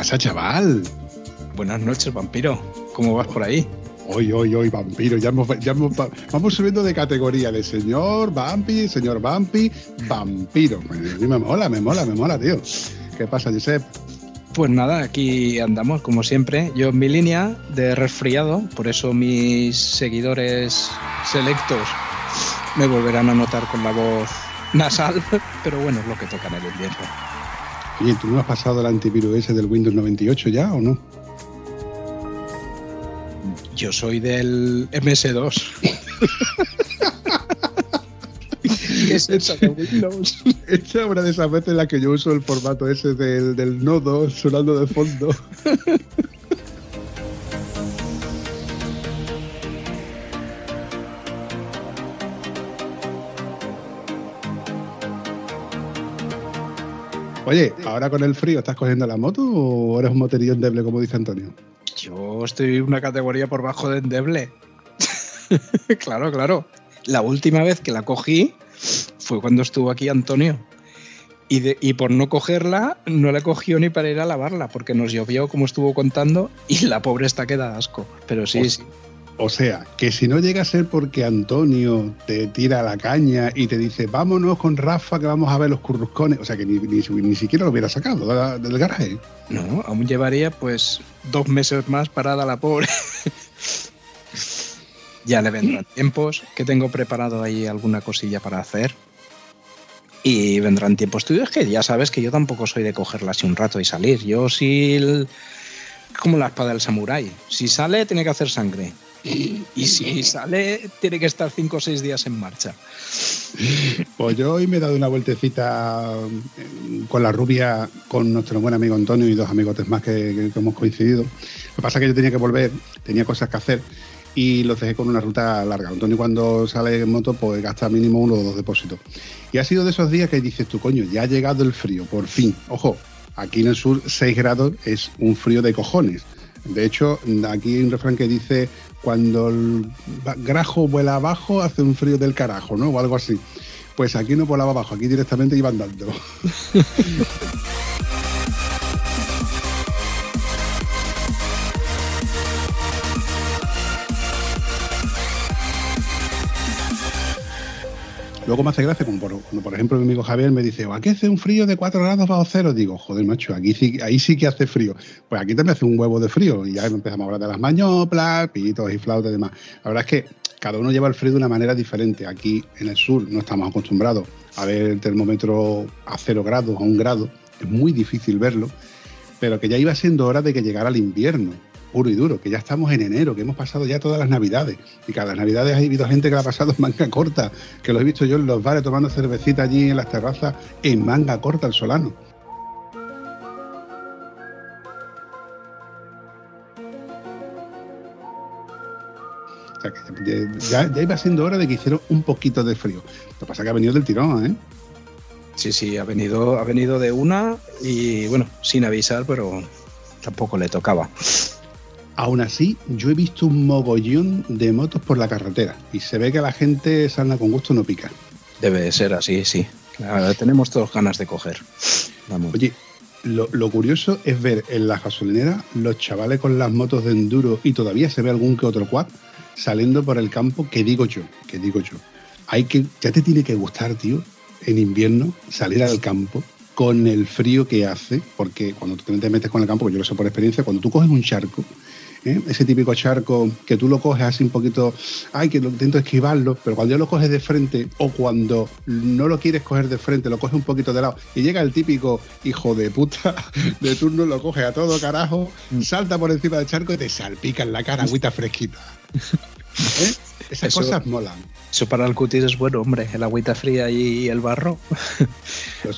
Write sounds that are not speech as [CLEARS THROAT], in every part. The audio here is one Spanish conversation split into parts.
Pasa, chaval? Buenas noches, vampiro. ¿Cómo vas por ahí? Hoy, hoy, hoy, vampiro. Ya, hemos, ya hemos- vamos subiendo de categoría de señor vampi, señor vampi, vampiro. Me, me mola, me mola, me mola, tío. ¿Qué pasa, Josep? Pues nada, aquí andamos como siempre. Yo en mi línea de resfriado, por eso mis seguidores selectos me volverán a notar con la voz nasal, [LAUGHS] pero bueno, es lo que toca en el invierno. Oye, ¿tú no has pasado el antivirus ese del Windows 98 ya o no? Yo soy del MS2. [LAUGHS] ¿Qué es eso de Windows? Esta [LAUGHS] es una de esas veces en las que yo uso el formato ese del, del nodo sonando de fondo. [LAUGHS] Oye, ahora con el frío, ¿estás cogiendo la moto o eres un moterillo endeble, como dice Antonio? Yo estoy una categoría por bajo de endeble. [LAUGHS] claro, claro. La última vez que la cogí fue cuando estuvo aquí Antonio. Y, de- y por no cogerla, no la cogió ni para ir a lavarla, porque nos llovió, como estuvo contando, y la pobre está que da asco. Pero sí, Hostia. sí. O sea, que si no llega a ser porque Antonio te tira la caña y te dice, vámonos con Rafa que vamos a ver los curruscones, o sea, que ni, ni, ni siquiera lo hubiera sacado del garaje. No, aún llevaría pues dos meses más parada la pobre. [LAUGHS] ya le vendrán [CLEARS THROAT] tiempos, que tengo preparado ahí alguna cosilla para hacer. Y vendrán tiempos tuyos que ya sabes que yo tampoco soy de cogerla así un rato y salir. Yo sí, el- como la espada del samurái. Si sale, tiene que hacer sangre. Y si sale, tiene que estar cinco o seis días en marcha. Pues yo hoy me he dado una vueltecita eh, con la rubia, con nuestro buen amigo Antonio y dos amigotes más que, hemos coincidido. Lo que pasa es que yo tenía que volver, tenía cosas que hacer y los dejé con una ruta larga. Antonio cuando sale en moto pues gasta mínimo uno o dos depósitos. Y ha sido de esos días que dices tú, coño, ya ha llegado el frío, por fin. Ojo, aquí en el sur 6 grados es un frío de cojones. De hecho, aquí hay un refrán que dice, cuando el grajo vuela abajo, hace un frío del carajo, ¿no? O algo así. Pues aquí no volaba abajo, aquí directamente iba andando. [LAUGHS] Luego me hace gracia como por, cuando, por ejemplo, mi amigo Javier me dice, aquí hace un frío de 4 grados bajo cero. Digo, joder, macho, aquí sí, ahí sí que hace frío. Pues aquí también hace un huevo de frío. Y ya empezamos a hablar de las mañoplas, pitos y flautas y demás. La verdad es que cada uno lleva el frío de una manera diferente. Aquí en el sur no estamos acostumbrados a ver el termómetro a cero grados, a un grado. Es muy difícil verlo. Pero que ya iba siendo hora de que llegara el invierno, puro y duro, que ya estamos en enero, que hemos pasado ya todas las navidades. Y cada navidades ha habido gente que la ha pasado en manga corta, que lo he visto yo en los bares tomando cervecita allí en las terrazas en manga corta el solano. O sea que ya, ya iba siendo hora de que hiciera un poquito de frío. Lo que pasa es que ha venido del tirón, ¿eh? Sí, sí, ha venido, ha venido de una y bueno, sin avisar, pero tampoco le tocaba. Aún así, yo he visto un mogollón de motos por la carretera y se ve que la gente salga con gusto no pica. Debe ser así, sí. Claro, tenemos todos ganas de coger. Vamos. Oye, lo, lo curioso es ver en la gasolinera los chavales con las motos de enduro y todavía se ve algún que otro quad saliendo por el campo, que digo yo, que digo yo. Hay que, ya te tiene que gustar, tío, en invierno salir al campo con el frío que hace, porque cuando tú te metes con el campo, que yo lo sé por experiencia, cuando tú coges un charco, ¿eh? ese típico charco que tú lo coges así un poquito, ay, que lo intento esquivarlo, pero cuando ya lo coges de frente o cuando no lo quieres coger de frente, lo coges un poquito de lado y llega el típico hijo de puta [LAUGHS] de turno, lo coge a todo carajo, salta por encima del charco y te salpica en la cara agüita fresquita. [LAUGHS] ¿Eh? Esas cosas molan. Eso para el cutis es bueno, hombre, el agüita fría y el barro.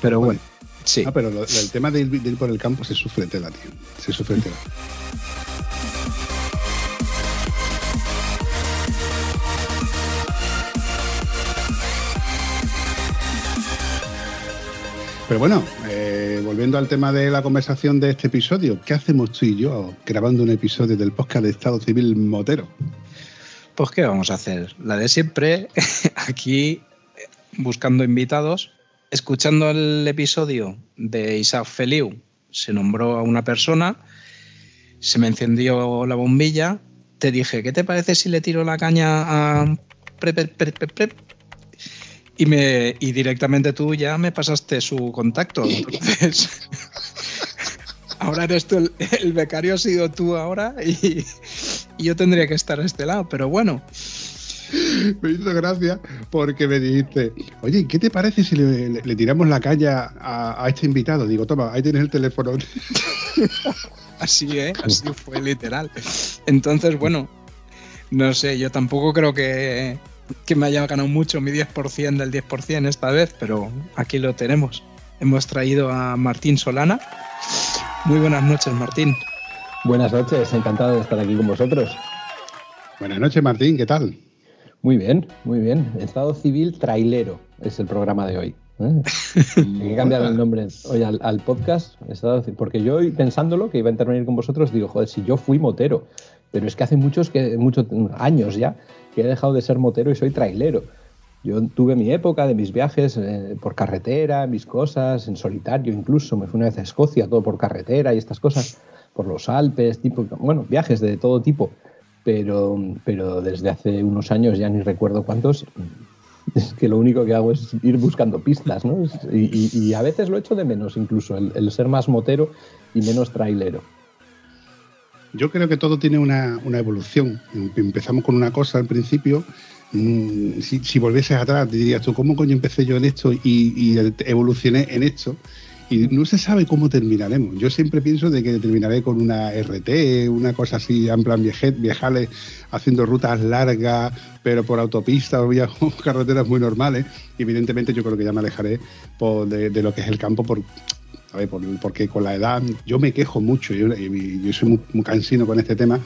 Pero [LAUGHS] bueno, sí. Ah, pero lo- el tema de ir, de ir por el campo se sufre tela, tío. Se sufre tela. Pero bueno, eh, volviendo al tema de la conversación de este episodio, ¿qué hacemos tú y yo grabando un episodio del podcast de Estado Civil Motero? Pues ¿qué vamos a hacer? La de siempre, [LAUGHS] aquí buscando invitados, escuchando el episodio de Isaac Feliu, se nombró a una persona, se me encendió la bombilla, te dije, ¿qué te parece si le tiro la caña a... Y, me, y directamente tú ya me pasaste su contacto. Entonces, [LAUGHS] ahora eres tú, el, el becario ha sido tú ahora y, y yo tendría que estar a este lado, pero bueno. Me hizo gracia porque me dijiste, oye, ¿qué te parece si le, le- le tiramos la caña a, a este invitado? Digo, toma, ahí tienes el teléfono. [LAUGHS] Así, ¿eh? Así fue literal. Entonces, bueno, no sé, yo tampoco creo que, que me haya ganado mucho mi 10% del 10% esta vez, pero aquí lo tenemos. Hemos traído a Martín Solana. Muy buenas noches, Martín. Buenas noches, encantado de estar aquí con vosotros. Buenas noches, Martín, ¿qué tal? Muy bien, muy bien. Estado civil trailero es el programa de hoy. ¿eh? Hay [LAUGHS] que cambiar el nombre hoy al, al podcast, Estado porque yo hoy pensándolo que iba a intervenir con vosotros, digo, joder, si yo fui motero, pero es que hace muchos, que, muchos años ya que he dejado de ser motero y soy trailero. Yo tuve mi época de mis viajes eh, por carretera, mis cosas, en solitario incluso. Me fui una vez a Escocia, todo por carretera y estas cosas, por los Alpes, tipo, bueno, viajes de todo tipo. Pero, pero desde hace unos años, ya ni recuerdo cuántos, [LAUGHS] es que lo único que hago es ir buscando pistas, ¿no? Y, a veces lo echo de menos, incluso, el ser más motero y menos trailero. Yo creo que todo tiene una, una evolución. Empezamos con una cosa al principio. mm, Si, si volvieses atrás, dirías tú, ¿cómo coño empecé yo en esto y, y evolucioné en esto? Y no se sabe cómo terminaremos. Yo siempre pienso de que terminaré con una RT, una cosa así, en plan viaje- viajales, haciendo rutas largas, pero por autopista o vía [LAUGHS] carreteras muy normales. Evidentemente yo creo que ya me alejaré por- de, de lo que es el campo por, por- porque con la edad yo me quejo mucho, yo, y- yo soy muy, cansino con este tema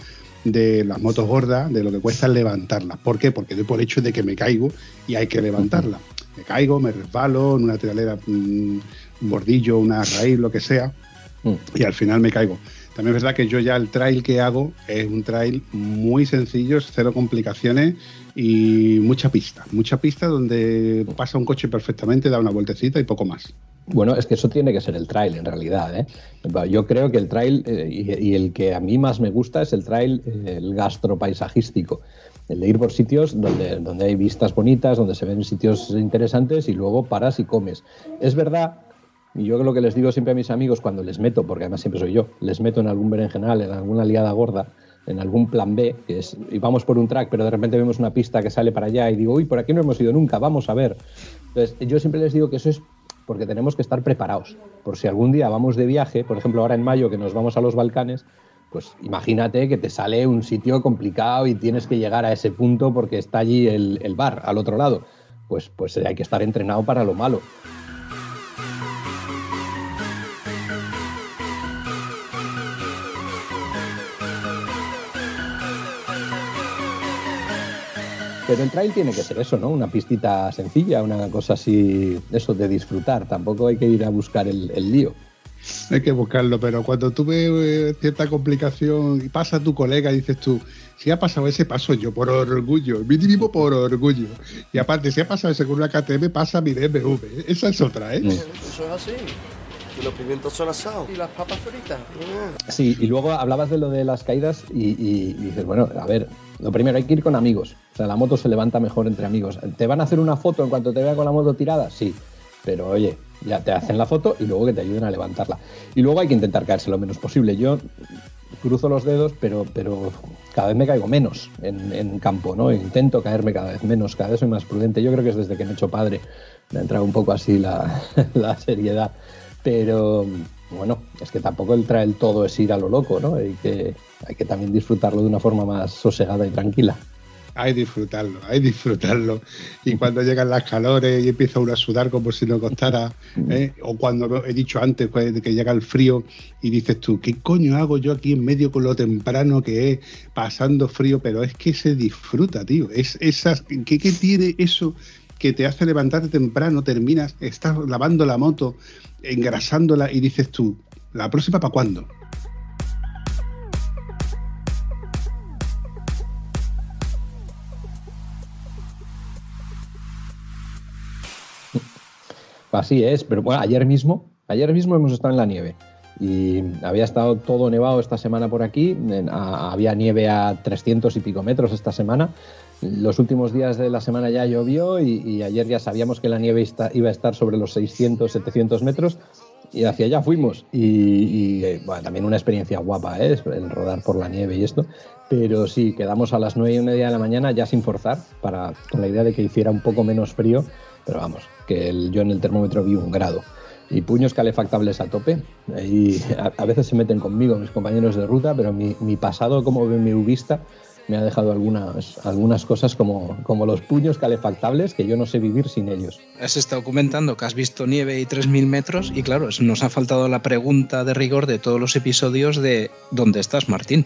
de las motos gordas, de lo que cuesta levantarlas. ¿Por qué? Porque doy por hecho de que me caigo y hay que levantarla. Me caigo, me resbalo en una tiralera, mm, un bordillo, una raíz, lo que sea, y al final me caigo. También es verdad que yo ya el trail que hago es un trail muy sencillo, cero complicaciones y mucha pista. Mucha pista donde pasa un coche perfectamente, da una vueltecita y poco más. Bueno, es que eso tiene que ser el trail en realidad. ¿eh? Yo creo que el trail, eh, y, el que a mí más me gusta es el trail, eh, el gastropaisajístico. El de ir por sitios donde, donde hay vistas bonitas, donde se ven sitios interesantes y luego paras y comes. Es verdad, y yo lo que les digo siempre a mis amigos cuando les meto, porque además siempre soy yo, les meto en algún berenjenal, en alguna liada gorda, en algún plan B, que es, y vamos por un track, pero de repente vemos una pista que sale para allá y digo, uy, por aquí no hemos ido nunca, vamos a ver. Entonces, yo siempre les digo que eso es porque tenemos que estar preparados. Por si algún día vamos de viaje, por ejemplo, ahora en mayo que nos vamos a los Balcanes, pues imagínate que te sale un sitio complicado y tienes que llegar a ese punto porque está allí el, el bar al otro lado. Pues, pues hay que estar entrenado para lo malo. Pero el trail tiene que ser eso, ¿no? Una pistita sencilla, una cosa así, eso de disfrutar. Tampoco hay que ir a buscar el, el lío. Hay que buscarlo, pero cuando tuve eh, cierta complicación y pasa tu colega, dices tú, si ha pasado ese, paso yo por orgullo, mínimo por orgullo. Y aparte, si ha pasado ese con una KTM, pasa mi BMW. Esa es otra, ¿eh? Mm. Eso es así. Y los pimientos son asados. Y las papas fritas. Sí, y luego hablabas de lo de las caídas y, y- y dices, bueno, a ver, lo primero hay que ir con amigos. O sea, la moto se levanta mejor entre amigos. ¿Te van a hacer una foto en cuanto te vean con la moto tirada? Sí. Pero oye, ya te hacen la foto y luego que te ayuden a levantarla. Y luego hay que intentar caerse lo menos posible. Yo cruzo los dedos, pero, pero cada vez me caigo menos en, en campo, ¿no? Intento caerme cada vez menos, cada vez soy más prudente. Yo creo que es desde que me he hecho padre, me ha entrado un poco así la, [LAUGHS] la seriedad. Pero bueno, es que tampoco el trail todo es ir a lo loco, ¿no? Hay que, hay que también disfrutarlo de una forma más sosegada y tranquila. hay disfrutarlo, hay disfrutarlo. Y cuando llegan las calores y empieza uno a sudar como si no costara, ¿eh? o cuando he dicho antes pues, que llega el frío y dices tú, ¿qué coño hago yo aquí en medio con lo temprano que es, pasando frío? Pero es que se disfruta, tío. Es esas, ¿qué, qué tiene eso que te hace levantarte temprano, terminas, estás lavando la moto, engrasándola y dices tú, ¿la próxima para cuándo? Así es, pero bueno, ayer mismo, ayer mismo hemos estado en la nieve y había estado todo nevado esta semana por aquí, había nieve a 300 y pico metros esta semana. Los últimos días de la semana ya llovió y, y ayer ya sabíamos que la nieve iba a estar sobre los 600, 700 metros y hacia allá fuimos. Y, y, eh, bueno, también una experiencia guapa, ¿eh? el rodar por la nieve y esto. Pero sí, quedamos a las 9 y media de la mañana ya sin forzar, para, con la idea de que hiciera un poco menos frío. Pero vamos, que el- yo en el termómetro vi un grado. Y puños calefactables a tope. Ahí a, a veces se meten conmigo mis compañeros de ruta, pero mi, mi pasado como BMWista me ha dejado algunas, algunas cosas como, como los puños calefactables que yo no sé vivir sin ellos. Has estado comentando que has visto nieve y 3.000 metros y claro, nos ha faltado la pregunta de rigor de todos los episodios de ¿dónde estás, Martín?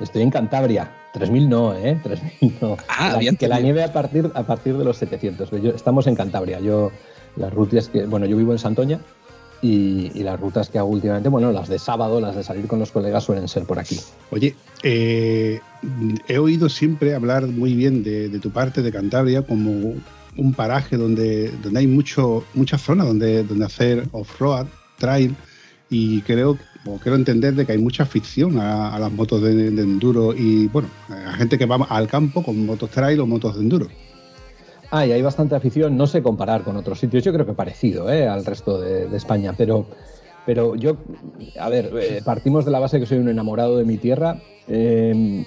Estoy en Cantabria. 3.000 no, ¿eh? 3.000 no. Ah, La- había que la nieve a partir, a partir de los 700. Yo- estamos en Cantabria. Yo, las rutas que, bueno, yo vivo en Santoña y, las rutas que hago últimamente, bueno, las de sábado, las de salir con los colegas suelen ser por aquí. Oye, eh, he oído siempre hablar muy bien de, de tu parte de Cantabria como un paraje donde, donde hay mucho, mucha zona donde, donde hacer off-road, trail, y creo, o quiero entender de que hay mucha afición a, a las motos de, de enduro y, bueno, a gente que va al campo con motos trail o motos de enduro. Ah, y hay bastante afición, no sé comparar con otros sitios, yo creo que parecido ¿eh? al resto de, España, pero, pero yo, a ver, eh, partimos de la base que soy un enamorado de mi tierra, eh,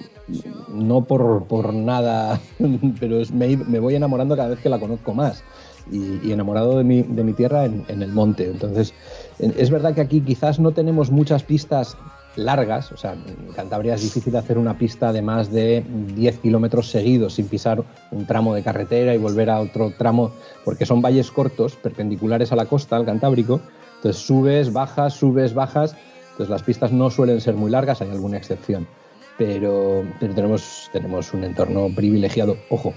no por, por nada, [LAUGHS] pero me, voy enamorando cada vez que la conozco más y, enamorado de mi, de mi tierra en, el monte. Entonces, en- es verdad que aquí quizás no tenemos muchas pistas largas, o sea, en Cantabria es difícil hacer una pista de más de 10 kilómetros seguidos sin pisar un tramo de carretera y volver a otro tramo, porque son valles cortos, perpendiculares a la costa, al Cantábrico, entonces subes, bajas, subes, bajas, entonces las pistas no suelen ser muy largas, hay alguna excepción, pero, tenemos, tenemos un entorno privilegiado, ojo,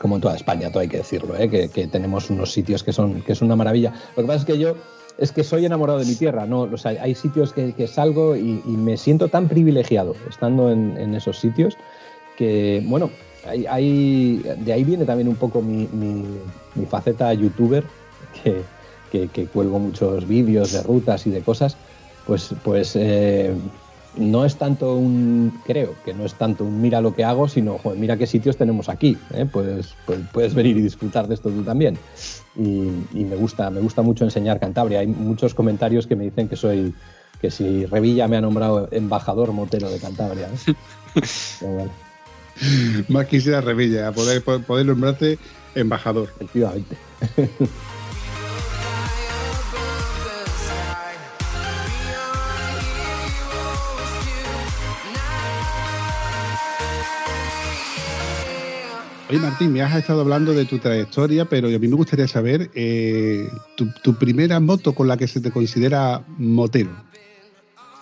como en toda España, todo hay que decirlo, ¿eh? que, que tenemos unos sitios que son, que es una maravilla. Lo que pasa es que yo es que soy enamorado de mi tierra, ¿no? O sea, hay sitios que, salgo y, me siento tan privilegiado estando en, esos sitios que, bueno, de ahí viene también un poco mi, mi- faceta youtuber, que, que- que cuelgo muchos vídeos de rutas y de cosas, pues, pues eh, no es tanto un, creo que no es tanto un mira lo que hago, sino joder, mira qué sitios tenemos aquí, ¿eh? Puedes, pues, puedes venir y disfrutar de esto tú también. Y, y me gusta, me gusta mucho enseñar Cantabria. Hay muchos comentarios que me dicen que soy, que si Revilla me ha nombrado embajador motero de Cantabria. ¿eh? [LAUGHS] Pero bueno, Más quisiera Revilla, poder, poder nombrarte embajador. efectivamente. [LAUGHS] Oye Martín, me has estado hablando de tu trayectoria, pero a mí me gustaría saber eh, tu, tu primera moto con la que se te considera motero.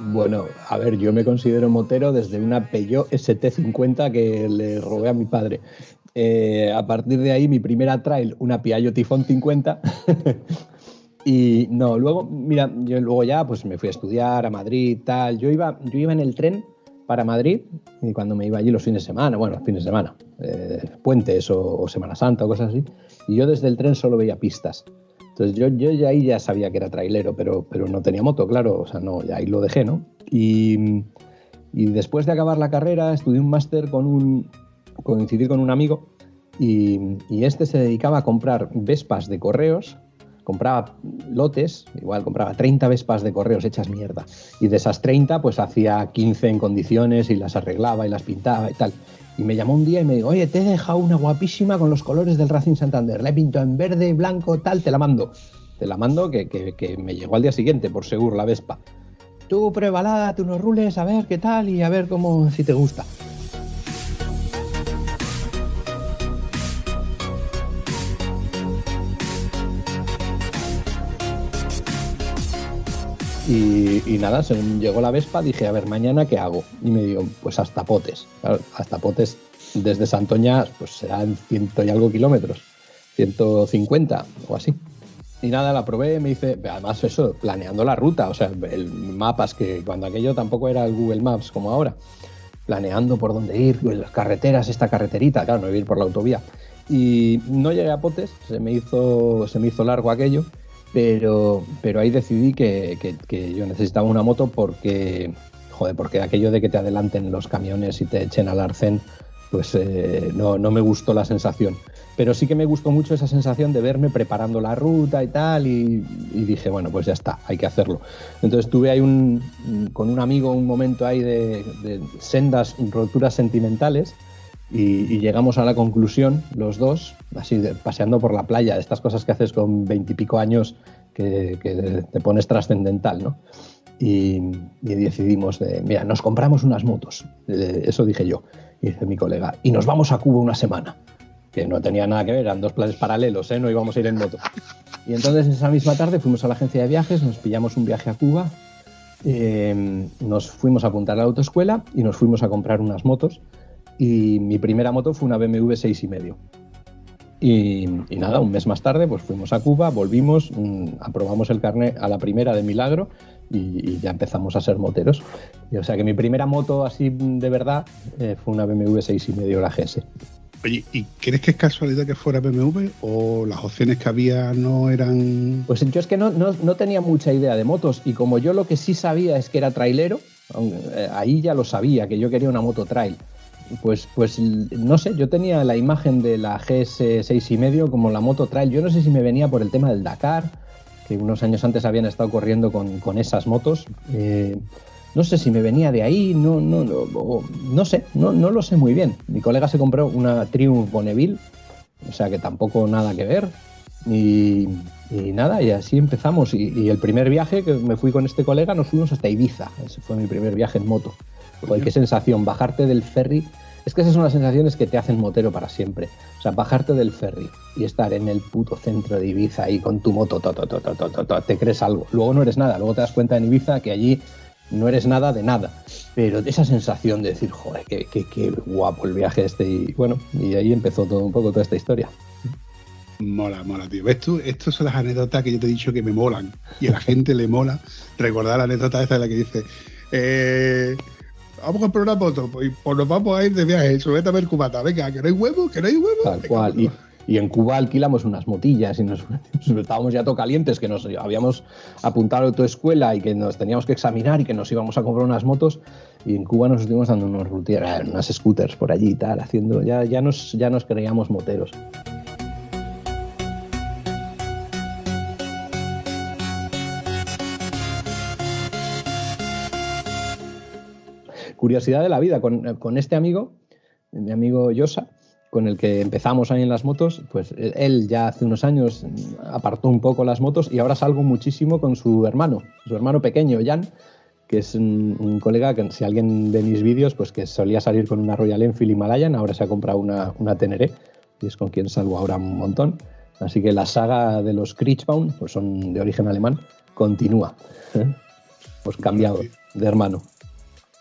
Bueno, a ver, yo me considero motero desde una Peugeot ST50 que le robé a mi padre. Eh, a partir de ahí, mi primera trail, una Piaggio Tifón 50. [LAUGHS] y no, luego, mira, yo luego ya pues me fui a estudiar a Madrid, tal. Yo iba, yo iba en el tren para Madrid y cuando me iba allí los fines de semana, bueno, fines de semana, eh, puentes o, o Semana Santa o cosas así, y yo desde el tren solo veía pistas. Entonces yo, yo ya ahí ya sabía que era trailero, pero, pero no tenía moto, claro, o sea, no, ya ahí lo dejé, ¿no? Y, y después de acabar la carrera estudié un máster con un, coincidí con un amigo y, y este se dedicaba a comprar Vespas de correos, compraba lotes, igual compraba 30 Vespas de correos hechas mierda, y de esas 30 pues hacía 15 en condiciones y las arreglaba y las pintaba y tal. Y me llamó un día y me dijo, oye, te he dejado una guapísima con los colores del Racing Santander. La he pintado en verde, blanco, tal, te la mando. Te la mando que, que- me llegó al día siguiente, por seguro, la Vespa. Tú pruébala, tú unos rules, a ver qué tal y a ver cómo, si te gusta. Y, nada, según llegó la Vespa, dije, a ver, mañana qué hago. Y me digo, pues hasta Potes. Hasta Potes desde Santoña, pues serán ciento y algo kilómetros, 150 o así. Y nada, la probé, me dice, además eso, planeando la ruta, o sea, el mapas que cuando aquello tampoco era el Google Maps como ahora, planeando por dónde ir, pues, las carreteras, esta carreterita, claro, no iba ir por la autovía. Y no llegué a Potes, se me hizo, se me hizo largo aquello, pero, pero ahí decidí que, que- yo necesitaba una moto porque, joder, porque aquello de que te adelanten los camiones y te echen al arcén, pues eh, no, no me gustó la sensación. Pero sí que me gustó mucho esa sensación de verme preparando la ruta y tal, y, y dije, bueno, pues ya está, hay que hacerlo. Entonces tuve ahí un, con un amigo un momento ahí de, de sendas roturas sentimentales, y, llegamos a la conclusión, los dos, así paseando por la playa, estas cosas que haces con veintipico años que, te pones trascendental, ¿no? Y, y decidimos, de, mira, nos compramos unas motos, Eh, eso dije yo, y dice mi colega, y nos vamos a Cuba una semana, que no tenía nada que ver, eran dos planes paralelos, ¿eh? no íbamos a ir en moto. Y entonces esa misma tarde fuimos a la agencia de viajes, nos pillamos un viaje a Cuba, eh, nos fuimos a apuntar a la autoescuela y nos fuimos a comprar unas motos y mi primera moto fue una BMW 6,5. Y, y nada, un mes más tarde pues fuimos a Cuba, volvimos, mm, aprobamos el carnet a la primera de milagro y, y ya empezamos a ser moteros. Y, o sea que mi primera moto así mm, de verdad eh, fue una BMW 6,5 la GS. Oye, ¿y crees que es casualidad que fuera BMW o las opciones que había no eran... Pues yo es que no, no, no tenía mucha idea de motos y como yo lo que sí sabía es que era trailero, eh, ahí ya lo sabía, que yo quería una moto trail. Pues, pues no sé, yo tenía la imagen de la GS 6,5 como la moto trail. Yo no sé si me venía por el tema del Dakar, que unos años antes habían estado corriendo con, con esas motos. Eh, no sé si me venía de ahí, no, no, no, no sé, no, no lo sé muy bien. Mi colega se compró una Triumph Bonneville, o sea que tampoco nada que ver. Y, y nada, y así empezamos. Y, y el primer viaje que me fui con este colega, nos fuimos hasta Ibiza. Ese fue mi primer viaje en moto. Joder, qué sensación, bajarte del ferry. Es que esas son las sensaciones que te hacen motero para siempre. O sea, bajarte del ferry y estar en el puto centro de Ibiza ahí con tu moto, to, to, to, te crees algo. Luego no eres nada, luego te das cuenta en Ibiza que allí no eres nada de nada. Pero esa sensación de decir, joder, qué, guapo el viaje este. Y bueno, y ahí empezó todo un poco toda esta historia. Mola, mola, tío. ¿Ves tú? Estas son las anécdotas que yo te he dicho que me molan. Y a la gente le mola recordar la anécdota esa de la que dice, eh, vamos a comprar una moto, pues, pues nos vamos a ir de viaje, súbete a ver cubata, venga, que no hay huevo, que no hay huevo. Tal Venga, cual. Y, y en Cuba alquilamos unas motillas y nos, [LAUGHS] nos estábamos ya todo calientes, que nos habíamos apuntado a tu escuela y que nos teníamos que examinar y que nos íbamos a comprar unas motos. Y en Cuba nos estuvimos dando unos routiers, unas scooters por allí y tal, haciendo, ya, ya, nos, ya nos creíamos moteros. Curiosidad de la vida, con, con este amigo, mi amigo Yosa, con el que empezamos ahí en las motos, pues él- él ya hace unos años apartó un poco las motos y ahora salgo muchísimo con su hermano, su hermano pequeño, Jan, que es un, un colega que si alguien ve mis vídeos, pues que solía salir con una Royal Enfield Himalayan, ahora se ha comprado una, una Teneré y es con quien salgo ahora un montón. Así que la saga de los Kriechbaum, pues son de origen alemán, continúa. ¿eh? [LAUGHS] Pues cambiado de hermano.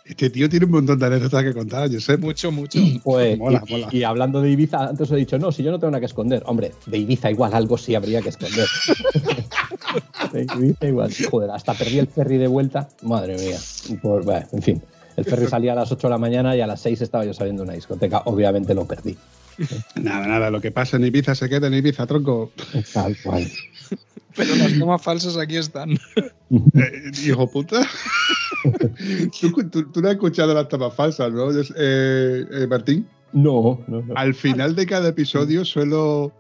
Este tío tiene un montón de anécdotas que contar, yo sé. Mucho, mucho. Pues, Mola, y, mola. y hablando de Ibiza, antes os he dicho, no, si yo no tengo nada que esconder. Hombre, de Ibiza igual algo sí habría que esconder. [LAUGHS] de Ibiza igual. Joder, hasta perdí el ferry de vuelta. Madre mía. Por- bueno, en fin, el ferry salía a las 8 de la mañana y a las 6 estaba yo saliendo de una discoteca. Obviamente lo perdí. Nada, nada, lo que pasa en Ibiza se queda en Ibiza, tronco. Tal cual. Pero las tomas falsas aquí están. Eh, hijo puta. [LAUGHS] tú, tú- tú no has escuchado las tapas falsas, ¿no? Eh, eh, Martín. No, no, no. Al final de cada episodio suelo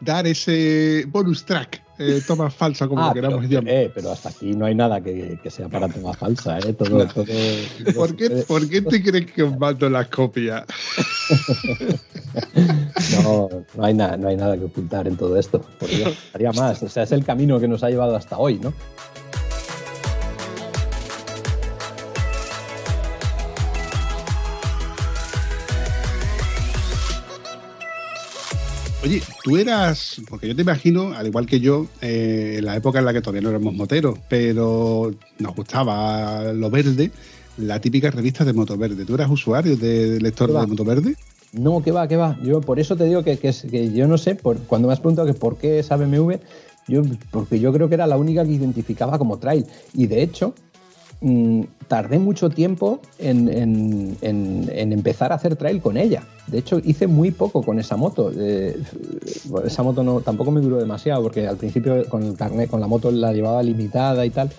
dar ese bonus track, eh, toma falsa, como Ah, lo queramos pero, llamar. eh, pero hasta aquí no hay nada que, que sea para toma falsa, ¿eh? Todo, todo, [LAUGHS] ¿Por qué, ¿Por qué te crees que os mando las copias? [LAUGHS] No, no hay, nada, no hay nada que ocultar en todo esto. Por Dios, haría más. O sea, es el camino que nos ha llevado hasta hoy, ¿no? Oye, tú eras, porque yo te imagino, al igual que yo, eh, en la época en la que todavía no éramos moteros, pero nos gustaba lo verde, la típica revista de Moto Verde. ¿Tú eras usuario de lector de Moto Verde? No, que va, que va. Yo por eso te digo que, que, que yo no sé, por, cuando me has preguntado que por qué esa BMW, yo, porque yo creo que era la única que identificaba como trail. Y de hecho, mmm, tardé mucho tiempo en, empezar a hacer trail con ella. De hecho, hice muy poco con esa moto. Eh, esa moto tampoco me duró demasiado, porque al principio con el carnet, con la moto la llevaba limitada y tal.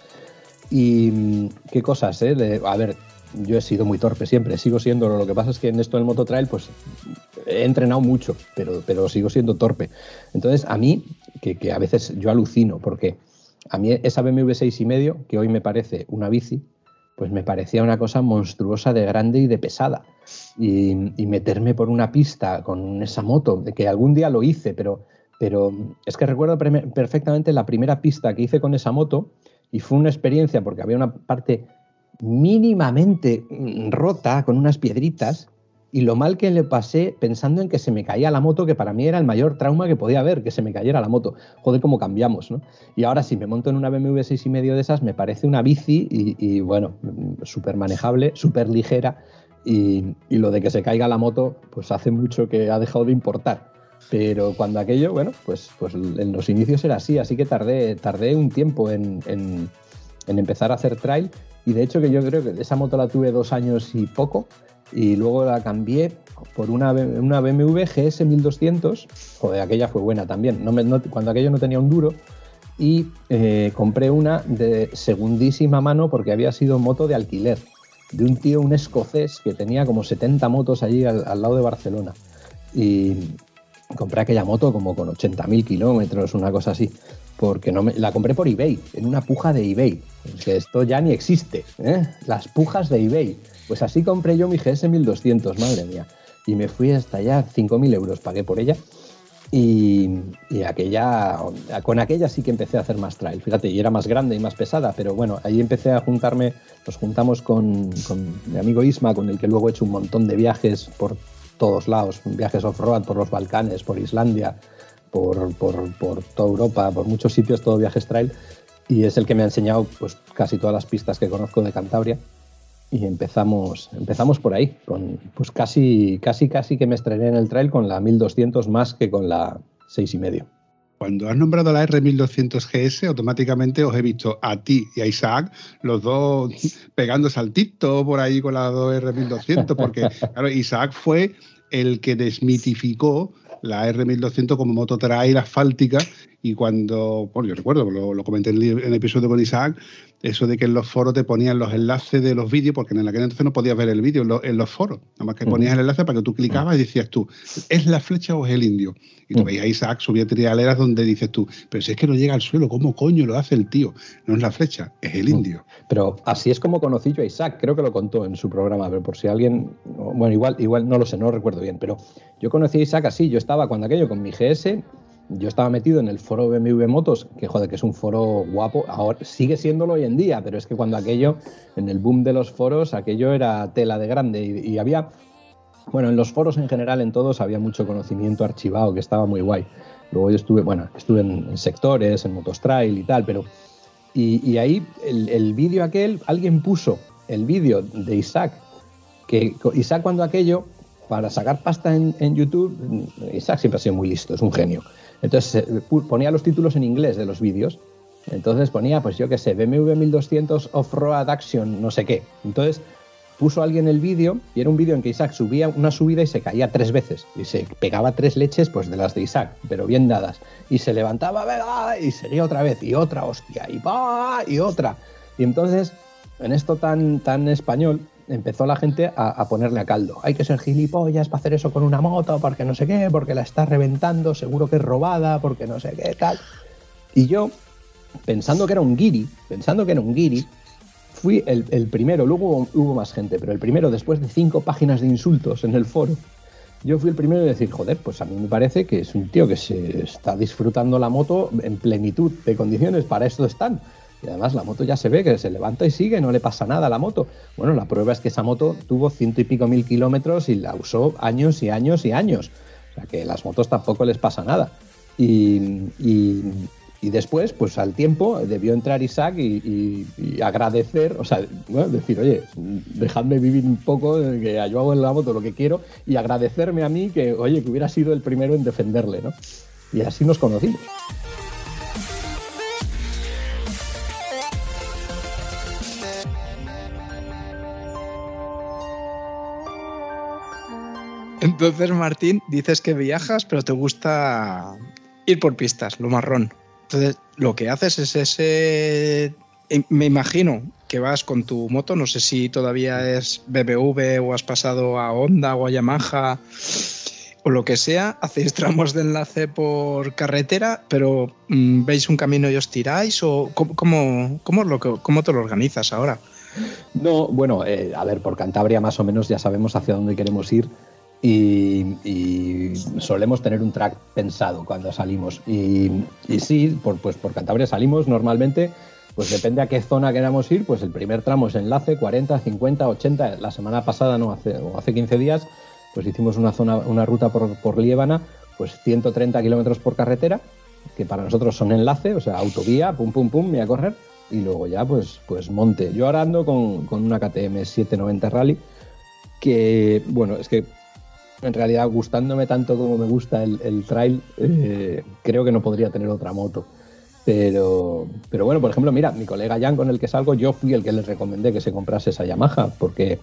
Y qué cosas, ¿eh? De, a ver, yo he sido muy torpe siempre, sigo siendo. Lo que pasa es que en esto del mototrail, pues he entrenado mucho, pero, pero sigo siendo torpe. Entonces, a mí, que, que a veces yo alucino, porque a mí esa BMW 6,5, que hoy me parece una bici, pues me parecía una cosa monstruosa de grande y de pesada. Y, y, meterme por una pista con esa moto, que algún día lo hice, pero, pero es que recuerdo perfectamente la primera pista que hice con esa moto y fue una experiencia porque había una parte mínimamente rota con unas piedritas y lo mal que le pasé pensando en que se me caía la moto, que para mí era el mayor trauma que podía haber, que se me cayera la moto. Joder, cómo cambiamos, ¿no? Y ahora si me monto en una BMW 6 y medio de esas, me parece una bici y, bueno, súper manejable, súper ligera y, y, lo de que se caiga la moto, pues hace mucho que ha dejado de importar. Pero cuando aquello, bueno, pues, pues en los inicios era así, así que tardé, tardé un tiempo en, en, en empezar a hacer trail y de hecho que yo creo que esa moto la tuve dos años y poco y luego la cambié por una, una BMW GS 1200. Joder, aquella fue buena también. Cuando aquello no tenía un duro. Y eh, compré una de segundísima mano porque había sido moto de alquiler. De un tío, un escocés, que tenía como 70 motos allí al, al lado de Barcelona. Y compré aquella moto como con 80.000 kilómetros, una cosa así. Porque no me, la compré por eBay, en una puja de eBay. Que esto ya ni existe. ¿eh? Las pujas de eBay. Pues así compré yo mi GS 1200, madre mía. Y me fui hasta allá, 5.000 euros pagué por ella. Y, aquella, con aquella sí que empecé a hacer más trail, fíjate, y era más grande y más pesada, pero bueno, ahí empecé a juntarme, nos juntamos con, mi amigo Isma, con el que luego he hecho un montón de viajes por todos lados, viajes off-road por los Balcanes, por Islandia, por, por, por, toda Europa, por muchos sitios, todo viajes trail, y es el que me ha enseñado pues, casi todas las pistas que conozco de Cantabria y empezamos, empezamos por ahí, con, pues casi, casi, casi que me estrené en el trail con la 1200 más que con la 6,5. Cuando has nombrado la R1200 GS, automáticamente os he visto a ti y a Isaac, los dos [LAUGHS] pegando saltito por ahí con la 2R1200, porque [LAUGHS] claro, Isaac fue el que desmitificó la R1200 como moto trail asfáltica y cuando, bueno, yo recuerdo, lo, lo comenté en el, en el, episodio con Isaac, eso de que en los foros te ponían los enlaces de los vídeos, porque en aquel entonces no podías ver el vídeo en, lo, en, los foros, nada más que ponías el enlace para que tú clicabas y decías tú, ¿es la flecha o es el indio? Y tú veías a Isaac subir trialeras donde dices tú, pero si es que no llega al suelo, ¿cómo coño lo hace el tío? No es la flecha, es el indio. Pero así es como conocí yo a Isaac, creo que lo contó en su programa, pero por si alguien, bueno, igual, igual no lo sé, no lo recuerdo bien, pero yo conocí a Isaac así, yo estaba cuando aquello con mi GS yo estaba metido en el foro BMW Motos, que joder, que es un foro guapo, ahora sigue siéndolo hoy en día, pero es que cuando aquello, en el boom de los foros, aquello era tela de grande y, había, bueno, en los foros en general, en todos, había mucho conocimiento archivado, que estaba muy guay. Luego yo estuve, bueno, estuve en, sectores, en Motostrail y tal, pero... Y, y ahí el, el vídeo aquel, alguien puso el vídeo de Isaac, que Isaac cuando aquello, para sacar pasta en, en YouTube, Isaac siempre ha sido muy listo, es un genio. Entonces ponía los títulos en inglés de los vídeos. Entonces ponía, pues yo qué sé, BMW 1200 Off-Road Action, no sé qué. Entonces puso alguien el vídeo y era un vídeo en que Isaac subía una subida y se caía tres veces. Y se pegaba tres leches, pues de las de Isaac, pero bien dadas. Y se levantaba, y seguía otra vez, y otra hostia, y va, y otra. Y entonces, en esto tan, tan español, empezó la gente a, ponerle a caldo. Hay que ser gilipollas para hacer eso con una moto, porque no sé qué, porque la está reventando, seguro que es robada, porque no sé qué, tal. Y yo, pensando que era un guiri, pensando que era un guiri, fui el, el primero, luego hubo, hubo, más gente, pero el primero, después de cinco páginas de insultos en el foro, yo fui el primero en decir, joder, pues a mí me parece que es un tío que se está disfrutando la moto en plenitud de condiciones, para esto están. Y además la moto ya se ve que se levanta y sigue, no le pasa nada a la moto. Bueno, la prueba es que esa moto tuvo ciento y pico mil kilómetros y la usó años y años y años. sea que las motos tampoco les pasa nada. Y, y, después, pues al tiempo, debió entrar Isaac y, agradecer, o sea, decir, oye, dejadme vivir un poco, que yo hago en la moto lo que quiero, y agradecerme a mí que, oye, que hubiera sido el primero en defenderle, ¿no? Y así nos conocimos. Entonces, Martín, dices que viajas, pero te gusta ir por pistas, lo marrón. Entonces, lo que haces es ese. Eh, me imagino que vas con tu moto, no sé si todavía es BBV o has pasado a Honda o a Yamaha o lo que sea, hacéis tramos de enlace por carretera, pero mm, veis un camino y os tiráis o cómo, cómo, lo, cómo te lo organizas ahora. No, bueno, eh, a ver, por Cantabria más o menos ya sabemos hacia dónde queremos ir y, solemos tener un track pensado cuando salimos. Y, sí, por, pues por Cantabria salimos normalmente, pues depende a qué zona queramos ir, pues el primer tramo es enlace, 40, 50, 80. La semana pasada, no, hace, o hace 15 días, pues hicimos una, zona, una ruta por, por pues 130 kilómetros por carretera, que para nosotros son enlace, o sea, autovía, pum, pum, pum, me a correr, y luego ya, pues, pues monte. Yo ahora ando con, con una KTM 790 Rally, que, bueno, es que en realidad gustándome tanto como me gusta el, trail, eh, creo que no podría tener otra moto. Pero, pero bueno, por ejemplo, mira, mi colega Jan con el que salgo, yo fui el que les recomendé que se comprase esa Yamaha, porque,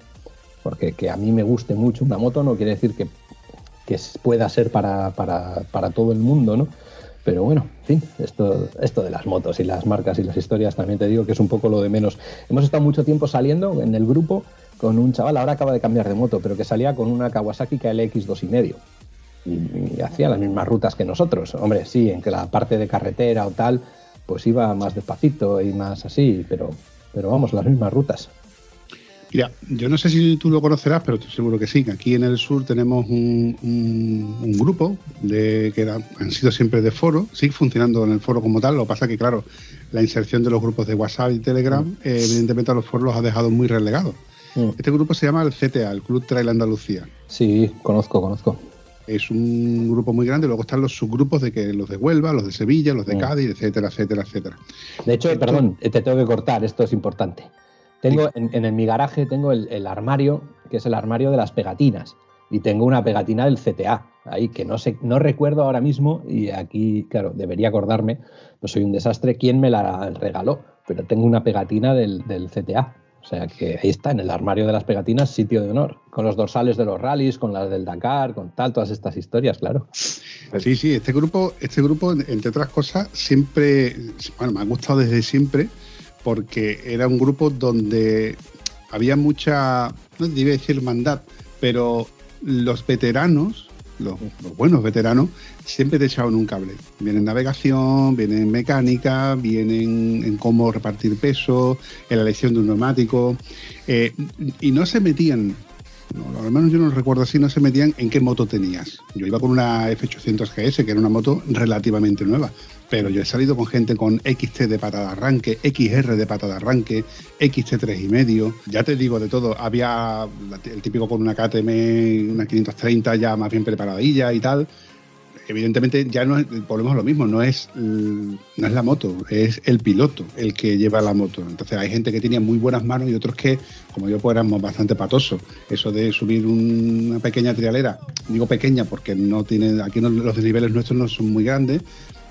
porque que a mí me guste mucho una moto no quiere decir que, que pueda ser para, para, para, todo el mundo, ¿no? Pero bueno, en fin, esto, esto de las motos y las marcas y las historias también te digo que es un poco lo de menos. Hemos estado mucho tiempo saliendo en el grupo con un chaval, ahora acaba de cambiar de moto, pero que salía con una Kawasaki KLX 2,5 y, y hacía las mismas rutas que nosotros. Hombre, sí, en que la parte de carretera o tal, pues iba más despacito y más así, pero, pero vamos, las mismas rutas. Mira, yo no sé si tú lo conocerás, pero estoy seguro que sí. Aquí en el sur tenemos un, grupo de, que han sido siempre de foro, sigue funcionando en el foro como tal. Lo que pasa que, claro, la inserción de los grupos de WhatsApp y Telegram, mm. eh, evidentemente a los foros los ha dejado muy relegados. Mm. Este grupo se llama el CTA, el Club Trail Andalucía. Sí, conozco, conozco. Es un grupo muy grande, luego están los subgrupos de que los de Huelva, los de Sevilla, los de mm. Cádiz, etcétera, etcétera, etcétera. De hecho, perdón, te tengo que cortar, esto es importante. Tengo en, mi garaje tengo el, armario, que es el armario de las pegatinas, y tengo una pegatina del CTA, ahí que no sé, no recuerdo ahora mismo, y aquí, claro, debería acordarme, no soy un desastre, quién me la regaló, pero tengo una pegatina del, del CTA. O sea que ahí está, en el armario de las pegatinas, sitio de honor. Con los dorsales de los rallies, con las del Dakar, con tal, todas estas historias, claro. Sí, sí, este grupo, este grupo, entre otras cosas, siempre, bueno, me ha gustado desde siempre, porque era un grupo donde había mucha, no debe decir hermandad, pero los veteranos los, buenos veteranos, siempre te echaban un cable. Vienen en navegación, vienen en mecánica, vienen en cómo repartir peso, en la elección de un neumático, eh, y no se metían al menos yo no recuerdo así, no se metían en qué moto tenías. Yo iba con una F800 GS, que era una moto relativamente nueva, pero yo he salido con gente con XT de pata de arranque, XR de pata de arranque, XT3 y medio, ya te digo de todo, había el típico con una KTM, una 530 ya más bien preparadilla y tal, evidentemente ya no es, volvemos lo mismo, no es, no es la moto, es el piloto el que lleva la moto. Entonces hay gente que tiene muy buenas manos y otros que, como yo, pues éramos bastante patosos. Eso de subir una pequeña trialera, digo pequeña porque no tiene, aquí los desniveles nuestros no son muy grandes,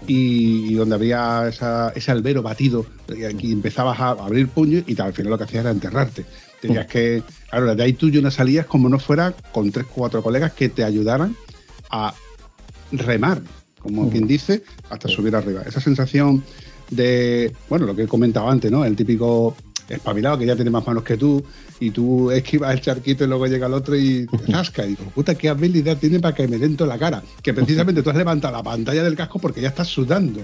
y, donde había ese albero batido, y aquí empezabas a abrir puño y al final lo que hacías era enterrarte. Tenías que, claro, de ahí tú y no salías como no fuera con tres o cuatro colegas que te ayudaran a remar, como quien dice, hasta subir arriba. Esa sensación de, bueno, lo que he comentado antes, ¿no? El típico espabilado que ya tiene más manos que tú y tú esquivas el charquito y luego llega el otro y rasca. Y digo, puta, qué habilidad tiene para que me dentro la cara. Que precisamente tú has levantado la pantalla del casco porque ya estás sudando.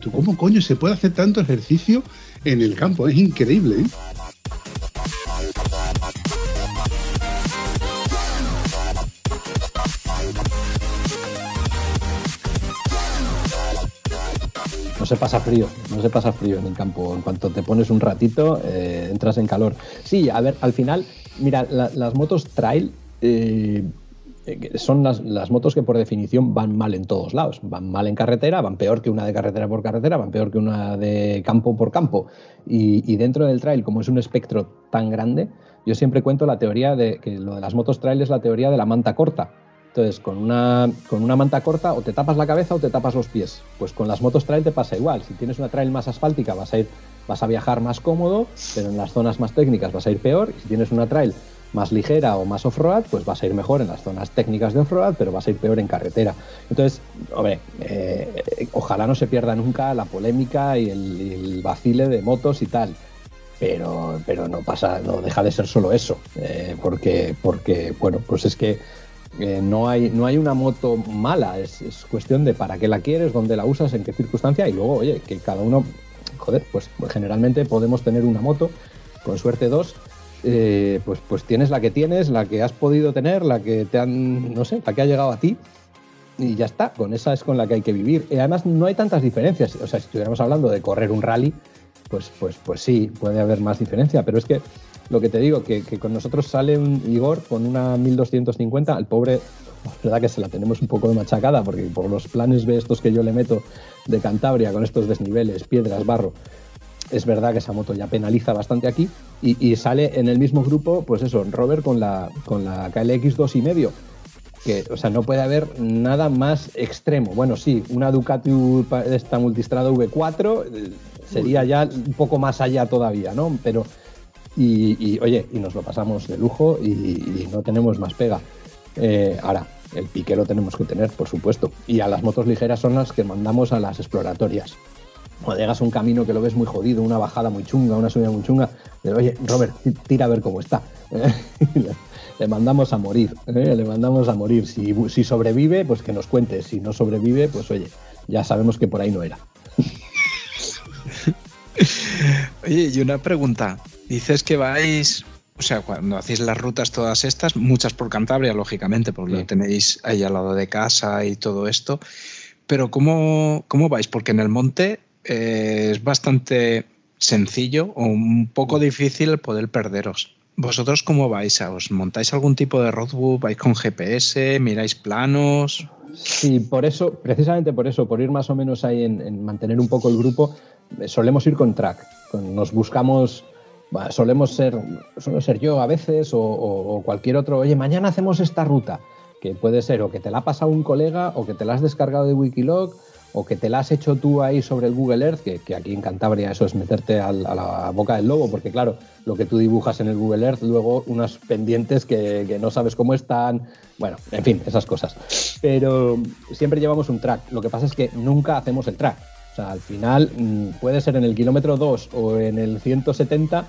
¿Tú cómo coño se puede hacer tanto ejercicio en el campo? Es increíble, ¿eh? Se pasa frío, no se pasa frío en el campo. En cuanto te pones un ratito, eh, entras en calor. Sí, a ver, al final, mira, las motos trail, eh, eh, son las, motos que por definición van mal en todos lados. Van mal en carretera, van peor que una de carretera por carretera, van peor que una de campo por campo. Y dentro del trail, como es un espectro tan grande, yo siempre cuento la teoría de que lo de las motos trail es la teoría de la manta corta. Entonces, con una, con una manta corta o te tapas la cabeza o te tapas los pies. Pues con las motos trail te pasa igual. Si tienes una trail más asfáltica vas a ir, vas a viajar más cómodo, pero en las zonas más técnicas vas a ir peor. Y si tienes una trail más ligera o más off-road, pues vas a ir mejor en las zonas técnicas de off-road, pero vas a ir peor en carretera. Entonces, hombre, eh, ojalá no se pierda nunca la polémica y el, vacile de motos y tal. Pero, pero no pasa, no deja de ser solo eso. Eh, porque, porque, bueno, pues es que eh, no, hay, no hay una moto mala, es, es, cuestión de para qué la quieres, dónde la usas, en qué circunstancia, y luego, oye, que cada uno, joder, pues generalmente podemos tener una moto, con suerte dos, eh, pues, pues tienes la que tienes, la que has podido tener, la que te han, no sé, la que ha llegado a ti. Y ya está, con esa es con la que hay que vivir. Y además no hay tantas diferencias. O sea, si estuviéramos hablando de correr un rally, pues, pues, pues sí, puede haber más diferencia. Pero es que lo que te digo, que, que con nosotros sale un Igor con una 1250, el pobre, la verdad que se la tenemos un poco de machacada, porque por los planes B estos que yo le meto de Cantabria, con estos desniveles, piedras, barro, es verdad que esa moto ya penaliza bastante aquí y, sale en el mismo grupo, pues eso, Robert con la, con la KLX 2,5. Que, o sea, no puede haber nada más extremo. Bueno, sí, una Ducati esta multistrada V4 eh, sería ya un poco más allá todavía, ¿no? Pero, y, oye, y nos lo pasamos de lujo y, no tenemos más pega. Eh, ahora, el pique lo tenemos que tener, por supuesto. Y a las motos ligeras son las que mandamos a las exploratorias o llegas a un camino que lo ves muy jodido, una bajada muy chunga, una subida muy chunga, pero oye, Robert, tira a ver cómo está. [LAUGHS] le mandamos a morir, ¿eh? le mandamos a morir. Si, si sobrevive, pues que nos cuente. Si no sobrevive, pues oye, ya sabemos que por ahí no era. [LAUGHS] Oye, y una pregunta. Dices que vais, o sea, cuando hacéis las rutas todas estas, muchas por Cantabria, lógicamente, porque lo tenéis ahí al lado de casa y todo esto. Pero ¿cómo, ¿cómo vais? Porque en el monte eh, es bastante sencillo o un poco difícil poder perderos. ¿Vosotros cómo vais? ¿Os montáis algún tipo de roadbook? ¿Vais con GPS? ¿Miráis planos? Sí, por eso, precisamente por eso, por ir más o menos ahí en, mantener un poco el grupo, eh, solemos ir con track. nos buscamos, solemos ser, suelo ser yo a veces o, o, cualquier otro, oye, mañana hacemos esta ruta, que puede ser o que te la ha pasado un colega o que te la has descargado de Wikiloc o que te la has hecho tú ahí sobre el Google Earth, que, aquí en Cantabria eso es meterte a la boca del lobo, porque claro, lo que tú dibujas en el Google Earth, luego unas pendientes que, no sabes cómo están, bueno, en fin, esas cosas. Pero siempre llevamos un track, lo que pasa es que nunca hacemos el track. Sea, al final mm, puede ser en el kilómetro 2 o en el 170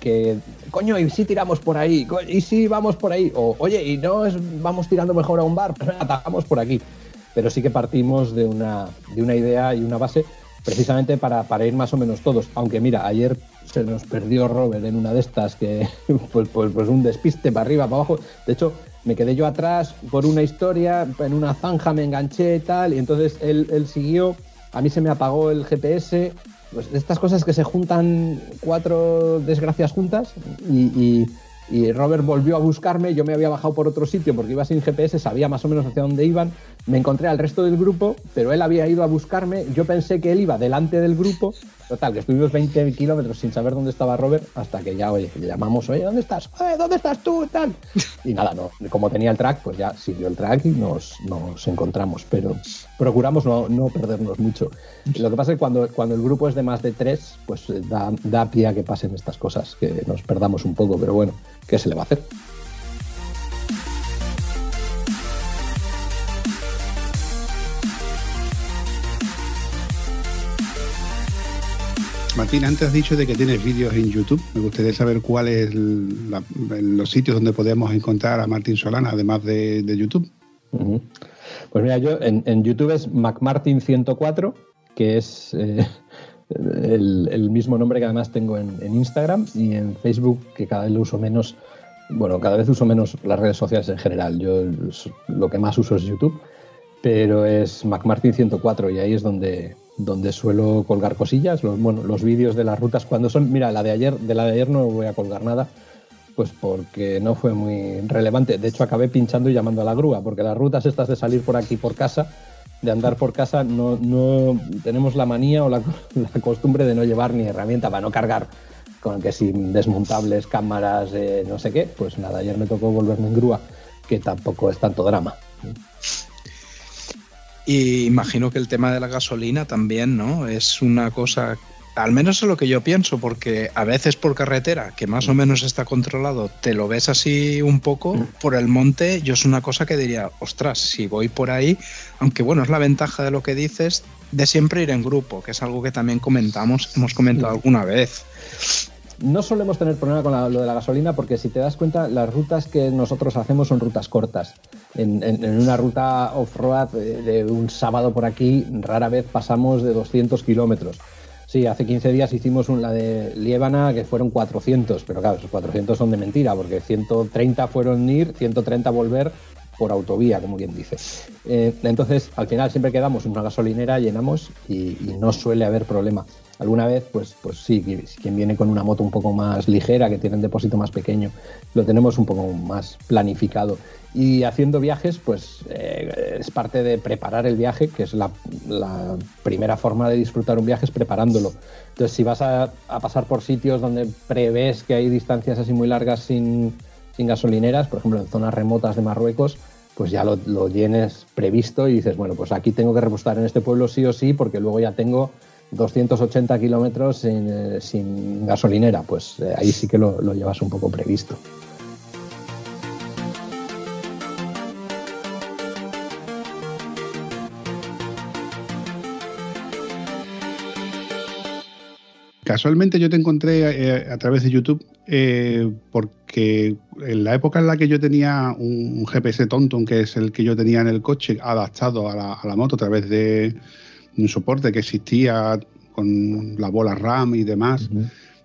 que, coño, y si tiramos por ahí, y si vamos por ahí, o oye, y no es, vamos tirando mejor a un bar, [LAUGHS] atacamos por aquí pero sí que partimos de una, de una idea y una base precisamente para, para, ir más o menos todos. Aunque mira, ayer se nos perdió Robert en una de estas que [LAUGHS] pues, pues, pues un despiste para arriba, para abajo. De hecho, me quedé yo atrás por una historia, en una zanja me enganché y tal, y entonces él, él siguió, a mí se me apagó el GPS, pues estas cosas que se juntan cuatro desgracias juntas y y Robert volvió a buscarme, yo me había bajado por otro sitio porque iba sin GPS, sabía más o menos hacia dónde iban, me encontré al resto del grupo, pero él había ido a buscarme, yo pensé que él iba delante del grupo, total, que estuvimos 20 kilómetros sin saber dónde estaba Robert, hasta que ya, oye, le llamamos, oye, ¿dónde estás? ¿dónde estás tú? Tal. Y nada, no, como tenía el track, pues ya siguió el track y nos, nos encontramos, pero procuramos no, no, perdernos mucho. Lo que pasa es que cuando, cuando el grupo es de más de tres, pues da, da pie a que pasen estas cosas, que nos perdamos un poco, pero bueno, ¿qué se le va a hacer? Martín, antes has dicho de que tienes vídeos en YouTube. Me gustaría saber cuáles los sitios donde podemos encontrar a Martín Solana, además de, YouTube. Pues mira, yo en, YouTube es MacMartin104, que es eh, el, mismo nombre que además tengo en, Instagram y en Facebook, que cada vez lo uso menos. Bueno, cada vez uso menos las redes sociales en general. Yo lo que más uso es YouTube, pero es MacMartin104 y ahí es donde, donde suelo colgar cosillas, los, bueno, los vídeos de las rutas cuando son. Mira, la de ayer, de la de ayer no voy a colgar nada pues porque no fue muy relevante. De hecho, acabé pinchando y llamando a la grúa, porque las rutas estas de salir por aquí por casa, de andar por casa, no, no tenemos la manía o la, [LAUGHS] costumbre de no llevar ni herramienta para no cargar con que sin desmontables, cámaras, eh, no sé qué, pues nada, ayer me tocó volverme en grúa, que tampoco es tanto drama. Y imagino que el tema de la gasolina también, ¿no? Es una cosa, al menos es lo que yo pienso, porque a veces por carretera, que más o menos está controlado, te lo ves así un poco, Mm. por el monte, yo es una cosa que diría, ostras, si voy por ahí, aunque bueno, es la ventaja de lo que dices, de siempre ir en grupo, que es algo que también comentamos, hemos comentado Mm. alguna vez. No solemos tener problema con la- lo de la gasolina porque si te das cuenta, las rutas que nosotros hacemos son rutas cortas. En, una ruta off-road eh, de un sábado por aquí, rara vez pasamos de 200 kilómetros. Sí, hace 15 días hicimos un- la de Liébana que fueron 400, pero claro, esos 400 son de mentira porque 130 fueron ir, 130 volver por autovía, como quien dice. Eh, entonces, al final siempre quedamos en una gasolinera, llenamos y no suele haber problema. Alguna vez, pues, pues sí, qui- quien viene con una moto un poco más ligera, que tiene un depósito más pequeño, lo tenemos un poco más planificado. Y haciendo viajes, pues eh, es parte de preparar el viaje, que es la, primera forma de disfrutar un viaje, es preparándolo. Entonces, si vas a, a pasar por sitios donde prevés que hay distancias así muy largas sin, sin gasolineras, por ejemplo, en zonas remotas de Marruecos, pues ya lo, lo llenes previsto y dices, bueno, pues aquí tengo que repostar en este pueblo sí o sí, porque luego ya tengo 280 kilómetros sin, eh, sin gasolinera. Pues eh, ahí sí que lo, llevas un poco previsto. Casualmente yo te encontré eh, a través de YouTube porque en la época en la que yo tenía un, un GPS Tonton, que es el que yo tenía en el coche, adaptado a la moto a través de un soporte que existía con la bola RAM y demás,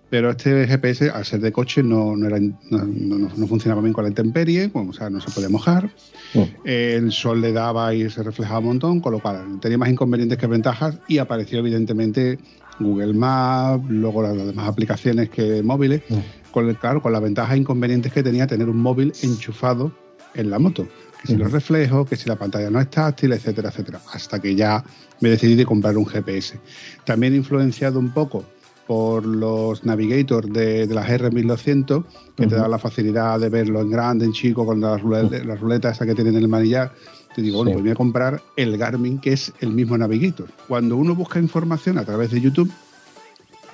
pero este GPS, al ser de coche, no, no, era, no, no- funcionaba bien con la intemperie, bueno, o sea, no se podía mojar. Mm. El sol le daba y se reflejaba un montón, con lo cual tenía más inconvenientes que ventajas y apareció evidentemente Google Maps, luego las demás aplicaciones que móviles, Mm. con el, claro, con las ventajas e inconvenientes que tenía tener un móvil enchufado en la moto. Que si los reflejos, que si la pantalla no es táctil, etcétera, etcétera. Hasta que ya me decidí de comprar un GPS. También influenciado un poco por los Navigator de, de las R1200, que te dan la facilidad de verlo en grande, en chico, con las ruletas, las ruletas esas que tienen en el manillar. Te digo, bueno, Sí. pues voy a comprar el Garmin, que es el mismo Navigator. Cuando uno busca información a través de YouTube,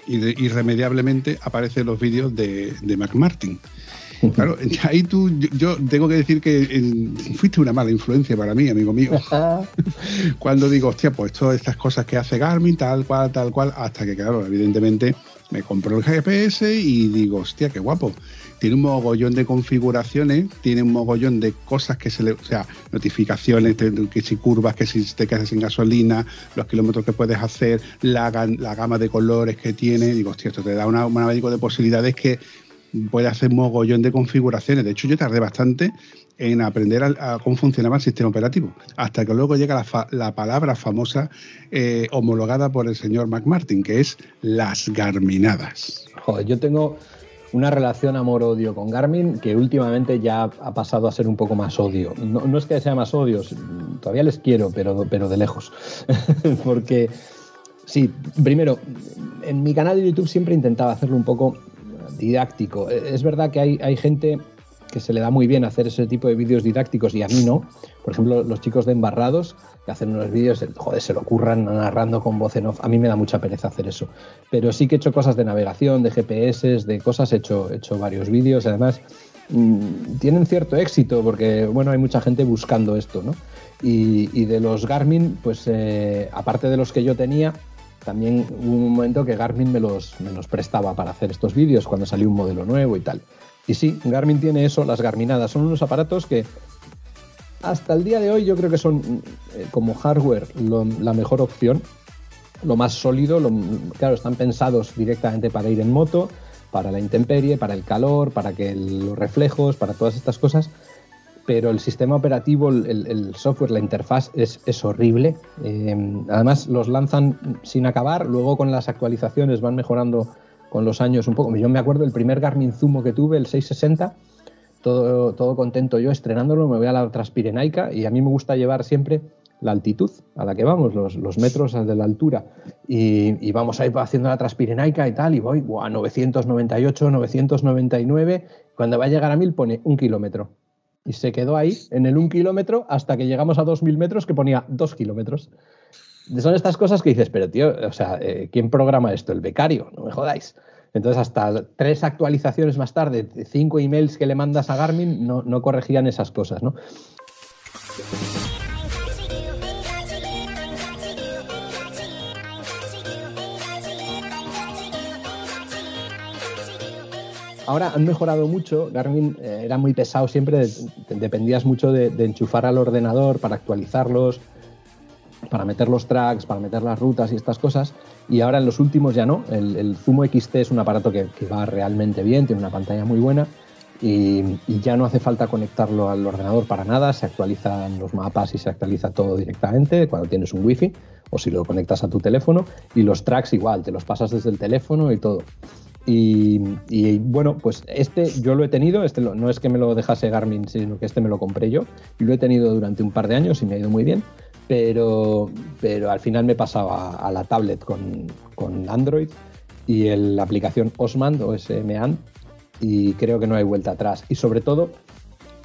irre- irremediablemente aparecen los vídeos de, de McMartin. Claro, ahí tú, yo, tengo que decir que eh, fuiste una mala influencia para mí, amigo mío. [LAUGHS] Cuando digo, hostia, pues todas estas cosas que hace Garmin, tal cual, tal cual, hasta que, claro, evidentemente me compro el GPS y digo, hostia, qué guapo. Tiene un mogollón de configuraciones, tiene un mogollón de cosas que se le, o sea, notificaciones, que si curvas, que si te quedas sin gasolina, los kilómetros que puedes hacer, la, la gama de colores que tiene. Digo, hostia, esto te da una- un abanico de posibilidades que puede hacer mogollón de configuraciones. De hecho, yo tardé bastante en aprender a, cómo funcionaba el sistema operativo, hasta que luego llega la palabra famosa eh, homologada por el señor McMartin, que es las garminadas. Joder, yo tengo una relación amor-odio con Garmin que últimamente ya ha pasado a ser un poco más odio. No, no es que sea más odio, todavía les quiero, pero, pero de lejos. [LAUGHS] Porque, sí, primero, en mi canal de YouTube siempre intentaba hacerlo un poco didáctico. Es verdad que hay, hay gente que se le da muy bien hacer ese tipo de vídeos didácticos y a mí no. Por ejemplo, los chicos de Embarrados, que hacen unos vídeos, joder, se lo curran narrando con voz en off. A mí me da mucha pereza hacer eso. Pero sí que he hecho cosas de navegación, de GPS, de cosas, he hecho, he hecho varios vídeos. Además, mmm, tienen cierto éxito porque, bueno, hay mucha gente buscando esto, ¿no? Y, y de los Garmin, pues eh, aparte de los que yo tenía, también hubo un momento que Garmin me los, me los prestaba para hacer estos vídeos cuando salió un modelo nuevo y tal. Y sí, Garmin tiene eso, las Garminadas. Son unos aparatos que hasta el día de hoy yo creo que son eh, como hardware la mejor opción, lo más sólido. lo- claro, están pensados directamente para ir en moto, para la intemperie, para el calor, para que los reflejos, para todas estas cosas. Pero el sistema operativo, el, software, la interfaz es, es horrible. Eh, además, los lanzan sin acabar, luego con las actualizaciones van mejorando con los años un poco. Yo me acuerdo el primer Garmin Zumo que tuve, el 660, todo, todo contento yo estrenándolo, me voy a la Transpirenaica y a mí me gusta llevar siempre la altitud a la que vamos, los, los metros de la altura. Y, y, vamos a ir haciendo la Transpirenaica y tal, y voy a 998, 999. Cuando va a llegar a 1000 pone un kilómetro. Y se quedó ahí, en el un kilómetro, hasta que llegamos a 2000 metros, que ponía dos kilómetros. Son estas cosas que dices, pero tío, o sea, eh, ¿quién programa esto? El becario, no me jodáis. Entonces, hasta tres actualizaciones más tarde, cinco emails que le mandas a Garmin, no, no corregían esas cosas, ¿no? Ahora han mejorado mucho. Garmin eh, era muy pesado siempre, dependías mucho de, enchufar al ordenador para actualizarlos, para meter los tracks, para meter las rutas y estas cosas. Y ahora en los últimos ya no. El, Zumo XT es un aparato que, que, va realmente bien, tiene una pantalla muy buena y, y, ya no hace falta conectarlo al ordenador para nada. Se actualizan los mapas y se actualiza todo directamente cuando tienes un wifi o si lo conectas a tu teléfono. Y los tracks igual, te los pasas desde el teléfono y todo. Y, bueno, pues este yo lo he tenido, este lo, no es que me lo dejase Garmin, sino que este me lo compré yo y lo he tenido durante un par de años y me ha ido muy bien, pero, pero al final me pasaba a, la tablet con, con, Android y la aplicación Osmand o SMAN y creo que no hay vuelta atrás. Y sobre todo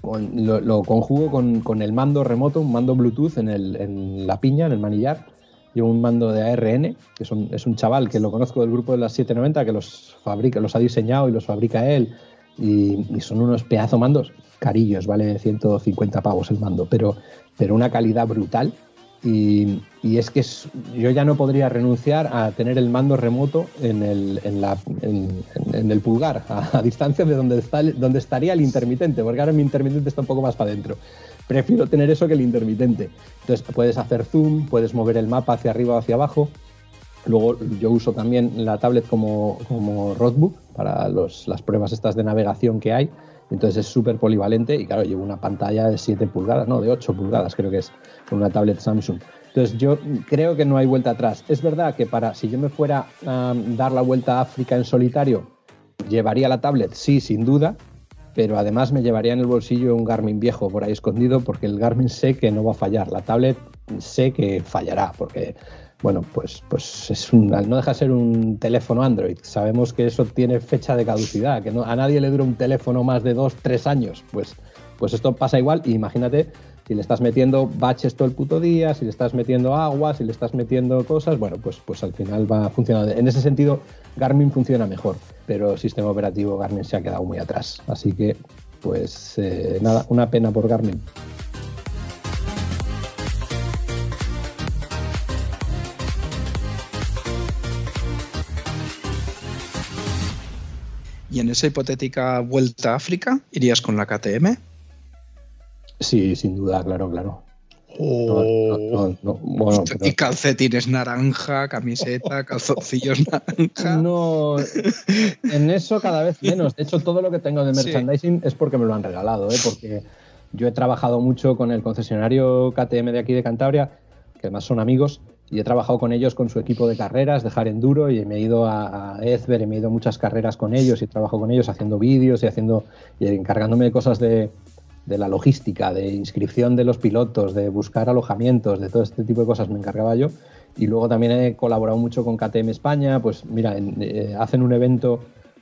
con, lo, lo, conjugo con, con, el mando remoto, un mando Bluetooth en, el, en la piña, en el manillar llevo un mando de ARN, que es un, es un, chaval que lo conozco del grupo de las 790, que los fabrica, los ha diseñado y los fabrica él, y, y son unos pedazo mandos carillos, vale 150 pavos el mando, pero, pero una calidad brutal. Y, y es que es, yo ya no podría renunciar a tener el mando remoto en el, en la, en, en el pulgar, a, a, distancia de donde, está, donde estaría el intermitente, porque ahora mi intermitente está un poco más para adentro prefiero tener eso que el intermitente. Entonces puedes hacer zoom, puedes mover el mapa hacia arriba o hacia abajo. Luego yo uso también la tablet como, como roadbook para las pruebas estas de navegación que hay. Entonces es súper polivalente y claro, llevo una pantalla de 7 pulgadas, no, de 8 pulgadas creo que es, con una tablet Samsung. Entonces yo creo que no hay vuelta atrás. Es verdad que para si yo me fuera a dar la vuelta a África en solitario, llevaría la tablet, sí, sin duda, pero además me llevaría en el bolsillo un Garmin viejo por ahí escondido porque el Garmin sé que no va a fallar, la tablet sé que fallará porque bueno, pues, pues es un, no deja de ser un teléfono Android. Sabemos que eso tiene fecha de caducidad, que no, a nadie le dura un teléfono más de dos, tres años. Pues, pues esto pasa igual. Y imagínate si le estás metiendo baches todo el puto día, si le estás metiendo agua, si le estás metiendo cosas, bueno, pues, pues al final va a funcionar. En ese sentido, Garmin funciona mejor, pero el sistema operativo Garmin se ha quedado muy atrás. Así que, pues eh, nada, una pena por Garmin. ¿Y en esa hipotética vuelta a África irías con la KTM? Sí, sin duda, claro, claro. Oh. No, no, no, bueno, y, pero... y, calcetines naranja, camiseta, [LAUGHS] calzoncillos naranja. No, en eso cada vez menos. De hecho, todo lo que tengo de merchandising sí. es porque me lo han regalado, ¿eh? porque yo he trabajado mucho con el concesionario KTM de aquí de Cantabria, que además son amigos, y he trabajado con ellos con su equipo de carreras, dejar enduro, y me he ido a, a Ezber, y me he ido a muchas carreras con ellos, y trabajo con ellos haciendo vídeos y haciendo y encargándome de cosas de, de la logística, de inscripción de los pilotos, de buscar alojamientos, de todo este tipo de cosas me encargaba yo. Y luego también he colaborado mucho con KTM España, pues mira, eh, hacen un evento,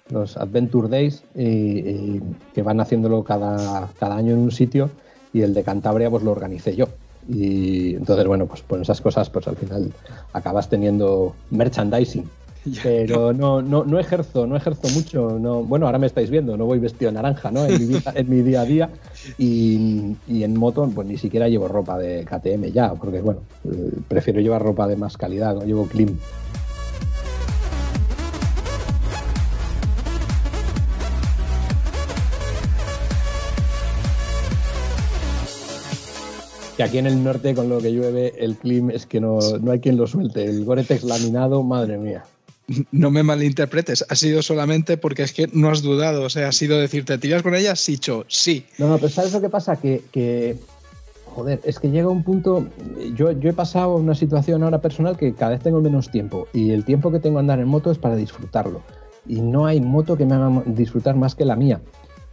los Adventure Days, y, y, que van haciéndolo cada, cada año en un sitio, y el de Cantabria pues lo organicé yo. Y entonces, bueno, pues por esas cosas, pues al final acabas teniendo merchandising. [LAUGHS] Pero no, no, no ejerzo, no ejerzo mucho. No, bueno, ahora me estáis viendo, no voy vestido naranja, ¿no? En mi, vida, en mi día a día. Y, y, en moto, pues ni siquiera llevo ropa de KTM ya, porque bueno, prefiero llevar ropa de más calidad, no llevo clean. que aquí en el norte con lo que llueve el clima es que no, no hay quien lo suelte. El Gore-Tex laminado, madre mía no me malinterpretes, ha sido solamente porque es que no has dudado, o sea, ha sido decirte, ¿tiras con ella? Sicho, sí. No, no, pero ¿sabes lo que pasa? Que, que joder, es que llega un punto, yo, yo he pasado una situación ahora personal que cada vez tengo menos tiempo y el tiempo que tengo a andar en moto es para disfrutarlo. y no hay moto que me haga disfrutar más que la mía.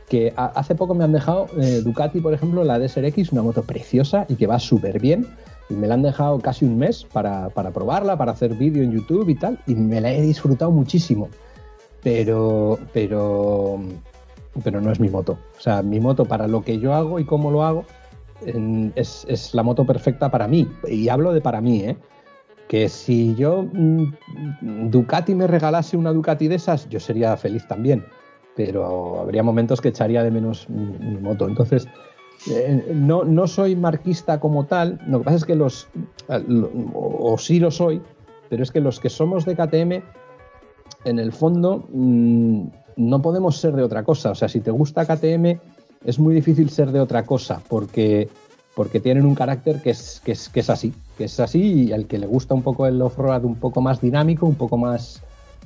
Que hace poco me han dejado eh, Ducati, por ejemplo, la DSR-X, una moto preciosa y que va súper bien. Y me la han dejado casi un mes para, para probarla, para hacer vídeo en YouTube y tal. Y me la he disfrutado muchísimo. Pero, pero, pero no es mi moto. O sea, mi moto para lo que yo hago y cómo lo hago es, es la moto perfecta para mí. Y hablo de para mí, ¿eh? que si yo mm, Ducati me regalase una Ducati de esas, yo sería feliz también, pero habría momentos que echaría de menos mi, moto. Entonces, eh, no, no, soy marquista como tal, lo que pasa es que los, o, sí lo soy, pero es que los que somos de KTM, en el fondo, mm, no podemos ser de otra cosa. O sea, si te gusta KTM, es muy difícil ser de otra cosa, porque porque tienen un carácter que es, que es, que es así, que es así y al que le gusta un poco el off-road un poco más dinámico, un poco más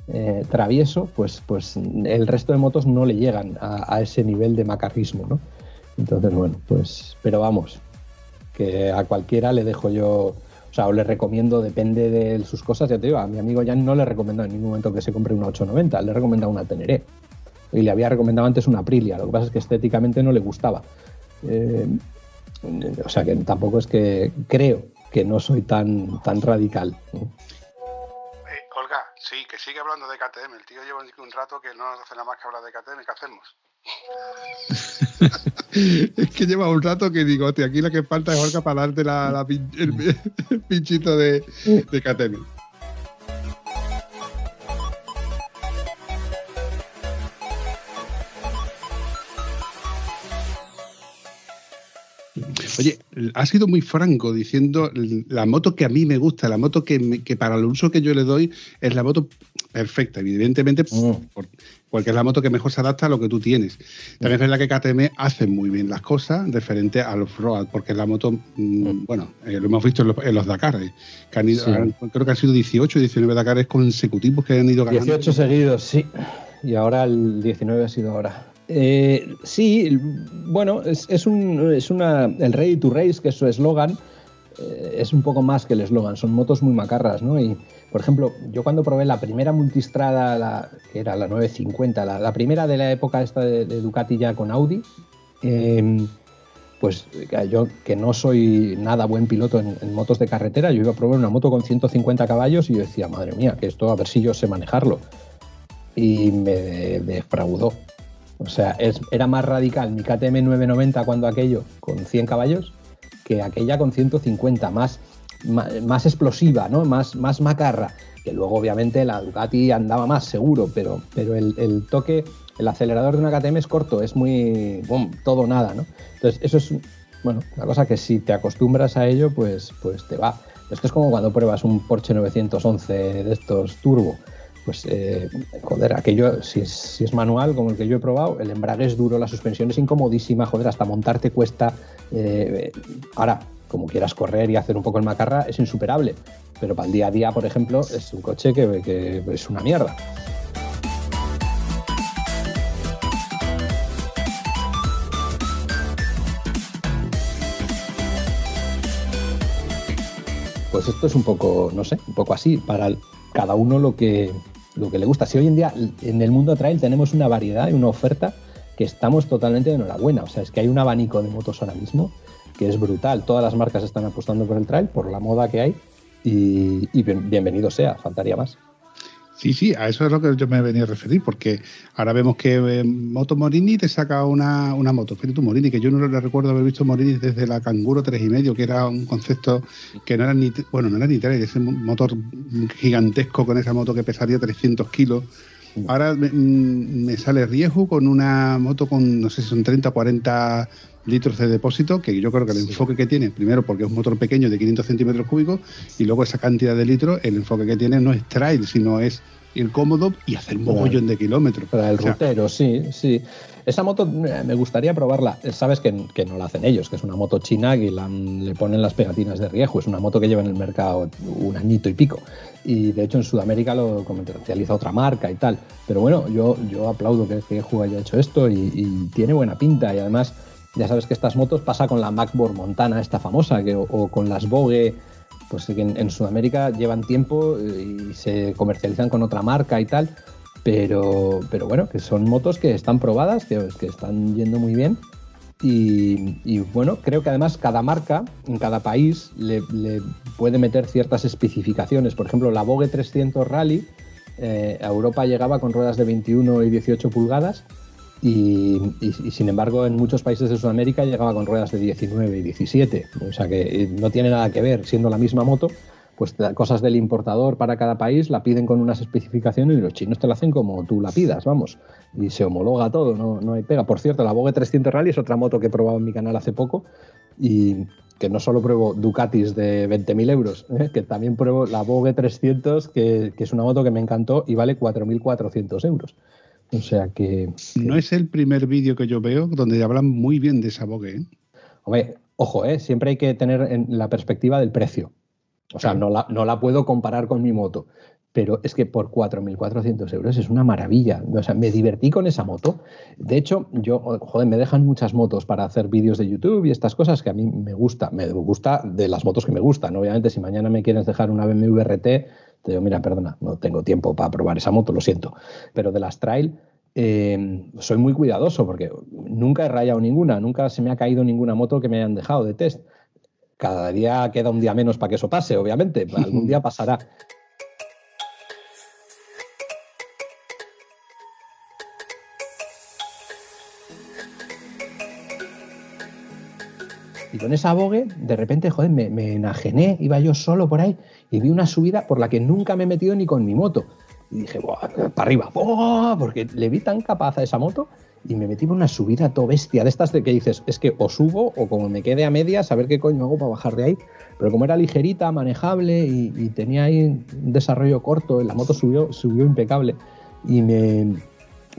eh, travieso, pues, pues el resto de motos no le llegan a, ese nivel de macarrismo, ¿no? Entonces, bueno, pues, pero vamos, que a cualquiera le dejo yo, o sea, o le recomiendo, depende de sus cosas, ya te digo, a mi amigo Jan no le recomiendo en ningún momento que se compre una 890, le he una Teneré. Y le había recomendado antes una Aprilia, lo que pasa es que estéticamente no le gustaba. Eh, o sea que tampoco es que creo que no soy tan, tan radical. Sí, que sigue hablando de KTM. El tío lleva un rato que no hace nada más que hablar de KTM. ¿Qué hacemos? [LAUGHS] es que lleva un rato que digo, tío, aquí lo que falta es Olga para darte la, [LAUGHS] el, pinchito de, de KTM. Oye, ha sido muy franco diciendo la moto que a mí me gusta, la moto que, para el uso que yo le doy es la moto perfecta, evidentemente, mm. porque es la moto que mejor se adapta a lo que tú tienes. También es verdad que KTM hace muy bien las cosas referente al off-road, porque es la moto, mm, mm. bueno, eh, lo hemos visto en los, en Dakar, eh, que han ido, creo que han sido 18, 19 Dakares consecutivos que han ido ganando. 18 seguidos, sí. Y ahora el 19 ha sido ahora. Eh, sí, bueno, es, un, es una, el Ready to Race, que es su eslogan, eh, es un poco más que el eslogan, son motos muy macarras, ¿no? Y, por ejemplo, yo cuando probé la primera multistrada, la, que era la 950, la, primera de la época esta de, Ducati ya con Audi, em, pues yo que no soy nada buen piloto en, en, motos de carretera, yo iba a probar una moto con 150 caballos y yo decía, madre mía, que esto a ver si yo sé manejarlo. Y me defraudó. O sea, era más radical mi KTM 990 cuando aquello con 100 caballos que aquella con 150, más, más, explosiva, ¿no? Más, más macarra. Que luego, obviamente, la Ducati andaba más seguro, pero, pero el, toque, el acelerador de una KTM es corto, es muy. Boom, todo nada, ¿no? Entonces, eso es, bueno, una cosa que si te acostumbras a ello, pues, pues te va. Esto es como cuando pruebas un Porsche 911 de estos turbo pues eh, joder, aquello, si es, manual como el que yo he probado, el embrague es duro, la suspensión es incomodísima, joder, hasta montarte cuesta. Eh, ahora, como quieras correr y hacer un poco el macarra, es insuperable. Pero para el día a día, por ejemplo, es un coche que, que es una mierda. Pues esto es un poco, no sé, un poco así, para cada uno lo que, lo que le gusta. Si hoy en día en el mundo trail tenemos una variedad y una oferta que estamos totalmente de enhorabuena. O sea, es que hay un abanico de motos ahora mismo que es brutal. Todas las marcas están apostando por el trail, por la moda que hay y, y bienvenido sea, faltaría más. Sí, sí, a eso es lo que yo me venía a referir, porque ahora vemos que eh, Moto Morini te saca una, una moto, tu Morini, que yo no le recuerdo haber visto Morini desde la Canguro 3,5, que era un concepto que no era ni, bueno, no era ni trail, ese motor gigantesco con esa moto que pesaría 300 kilos. Ahora mm, me, sale riesgo con una moto con, no sé si son 30 o 40 litros de depósito, que yo creo que el enfoque que tiene, primero porque es un motor pequeño de 500 centímetros cúbicos, y luego esa cantidad de litros, el enfoque que tiene no es trail, sino es ir cómodo y hacer un mogollón de kilómetros. Para el rutero, sí, sí. Esa moto eh, me gustaría probarla. Sabes que, no la hacen ellos, que es una moto china que le ponen las pegatinas de riesgo. Es una moto que lleva en el mercado un añito y pico. Y de hecho en Sudamérica lo comercializa otra marca y tal. Pero bueno, yo, yo aplaudo que, que haya hecho esto y, y tiene buena pinta. Y además ya sabes que estas motos pasa con la MacBook Montana, esta famosa, que, o, con las Vogue, pues que en, Sudamérica llevan tiempo eh, y se comercializan con otra marca y tal, pero, pero bueno, que son motos que están probadas, que, que están yendo muy bien. Y, bueno, creo que además cada marca en cada país le, le, puede meter ciertas especificaciones. Por ejemplo, la Vogue 300 Rally eh, a Europa llegaba con ruedas de 21 y 18 pulgadas y, y, y, sin embargo en muchos países de Sudamérica llegaba con ruedas de 19 y 17. O sea que eh, no tiene nada que ver, siendo la misma moto, pues cosas del importador para cada país la piden con unas especificaciones y los chinos te la hacen como tú la pidas, vamos. Y se homologa todo, no, no hay pega. Por cierto, la Vogue 300 Rally es otra moto que he probado en mi canal hace poco y que no solo pruebo Ducatis de 20.000 euros, [LAUGHS] ¿eh? que también pruebo la Vogue 300, que, que, es una moto que me encantó y vale 4.400 euros. O sea que... No es el primer vídeo que yo veo donde hablan muy bien de esa Vogue. ¿eh? Hombre, ojo, ¿eh? siempre hay que tener en la perspectiva del precio. O sea, no la, no la puedo comparar con mi moto, pero es que por 4.400 euros es una maravilla. O sea, me divertí con esa moto. De hecho, yo, joder, me dejan muchas motos para hacer vídeos de YouTube y estas cosas que a mí me gusta. Me gusta de las motos que me gustan. Obviamente, si mañana me quieres dejar una BMW RT, te digo, mira, perdona, no tengo tiempo para probar esa moto, lo siento. Pero de las trail, eh, soy muy cuidadoso porque nunca he rayado ninguna, nunca se me ha caído ninguna moto que me hayan dejado de test cada día queda un día menos para que eso pase, obviamente. [LAUGHS] Algún día pasará. Y con esa bogue, de repente, joder, me, me, enajené, iba yo solo por ahí y vi una subida por la que nunca me he metido ni con mi moto. Y dije, para arriba, ¡buah! porque le vi tan capaz a esa moto y me metí por una subida todo bestia, de estas de que dices, es que o subo o como me quede a medias, a ver qué coño hago para bajar de ahí. Pero como era ligerita, manejable y, tenía ahí un desarrollo corto, la moto subió, subió impecable. Y me,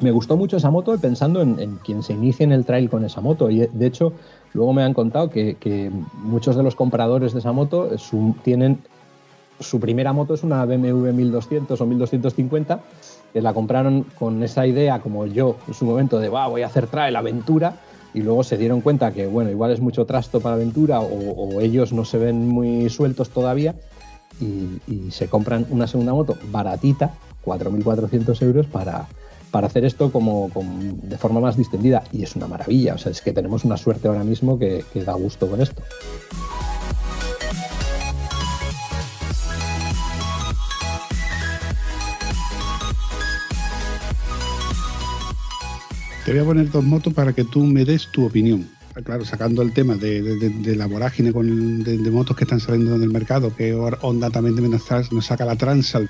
me gustó mucho esa moto pensando en, en, quien se inicie en el trail con esa moto. Y de hecho, luego me han contado que, muchos de los compradores de esa moto su, tienen su primera moto es una BMW 1200 o 1250 que la compraron con esa idea, como yo en su momento, de voy a hacer trail, aventura, y luego se dieron cuenta que, bueno, igual es mucho trasto para aventura o, ellos no se ven muy sueltos todavía y, se compran una segunda moto baratita, 4.400 euros, para, para hacer esto como, de forma más distendida. Y es una maravilla, o sea, es que tenemos una suerte ahora mismo que, que da gusto con esto. Te voy a poner dos motos para que tú me des tu opinión. Claro, sacando el tema de, de, de la vorágine con, de, motos que están saliendo en el mercado, que Honda también nos saca la Transal.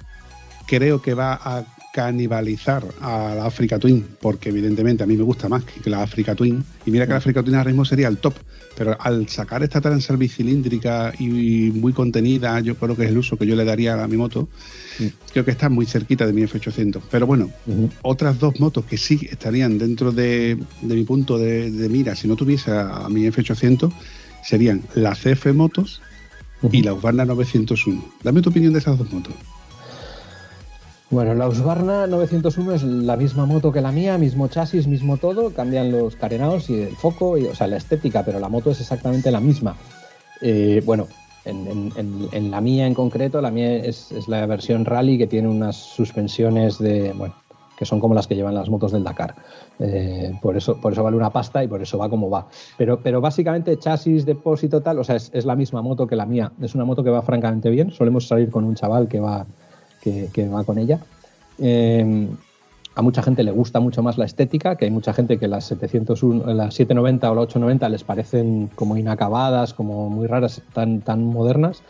Creo que va a canibalizar a la Africa Twin, porque evidentemente a mí me gusta más que la Africa Twin. Y mira que la Africa Twin ahora mismo sería el top, pero al sacar esta Transal bicilíndrica y muy contenida, yo creo que es el uso que yo le daría a mi moto, sí. creo que está muy cerquita de mi F800. Pero bueno, uh -huh. otras dos motos que sí estarían dentro de, de mi punto de, de, mira, si no tuviese a, a mi F800, serían la CF Motos uh -huh. y la Husqvarna 901. Dame tu opinión de esas dos motos. Bueno, la Husqvarna 901 es la misma moto que la mía, mismo chasis, mismo todo, cambian los carenados y el foco, y, o sea, la estética, pero la moto es exactamente la misma. Eh, bueno, en, la mía en concreto, la mía es, es, la versión rally que tiene unas suspensiones de, bueno, que son como las que llevan las motos del Dakar. Eh, por, eso, por eso vale una pasta y por eso va como va. Pero, pero básicamente chasis, depósito, tal, o sea, es, es la misma moto que la mía. Es una moto que va francamente bien. Solemos salir con un chaval que va que, va con ella. Eh, a mucha gente le gusta mucho más la estética, que hay mucha gente que las 701, las 790 o las 890 les parecen como inacabadas, como muy raras, tan, tan modernas.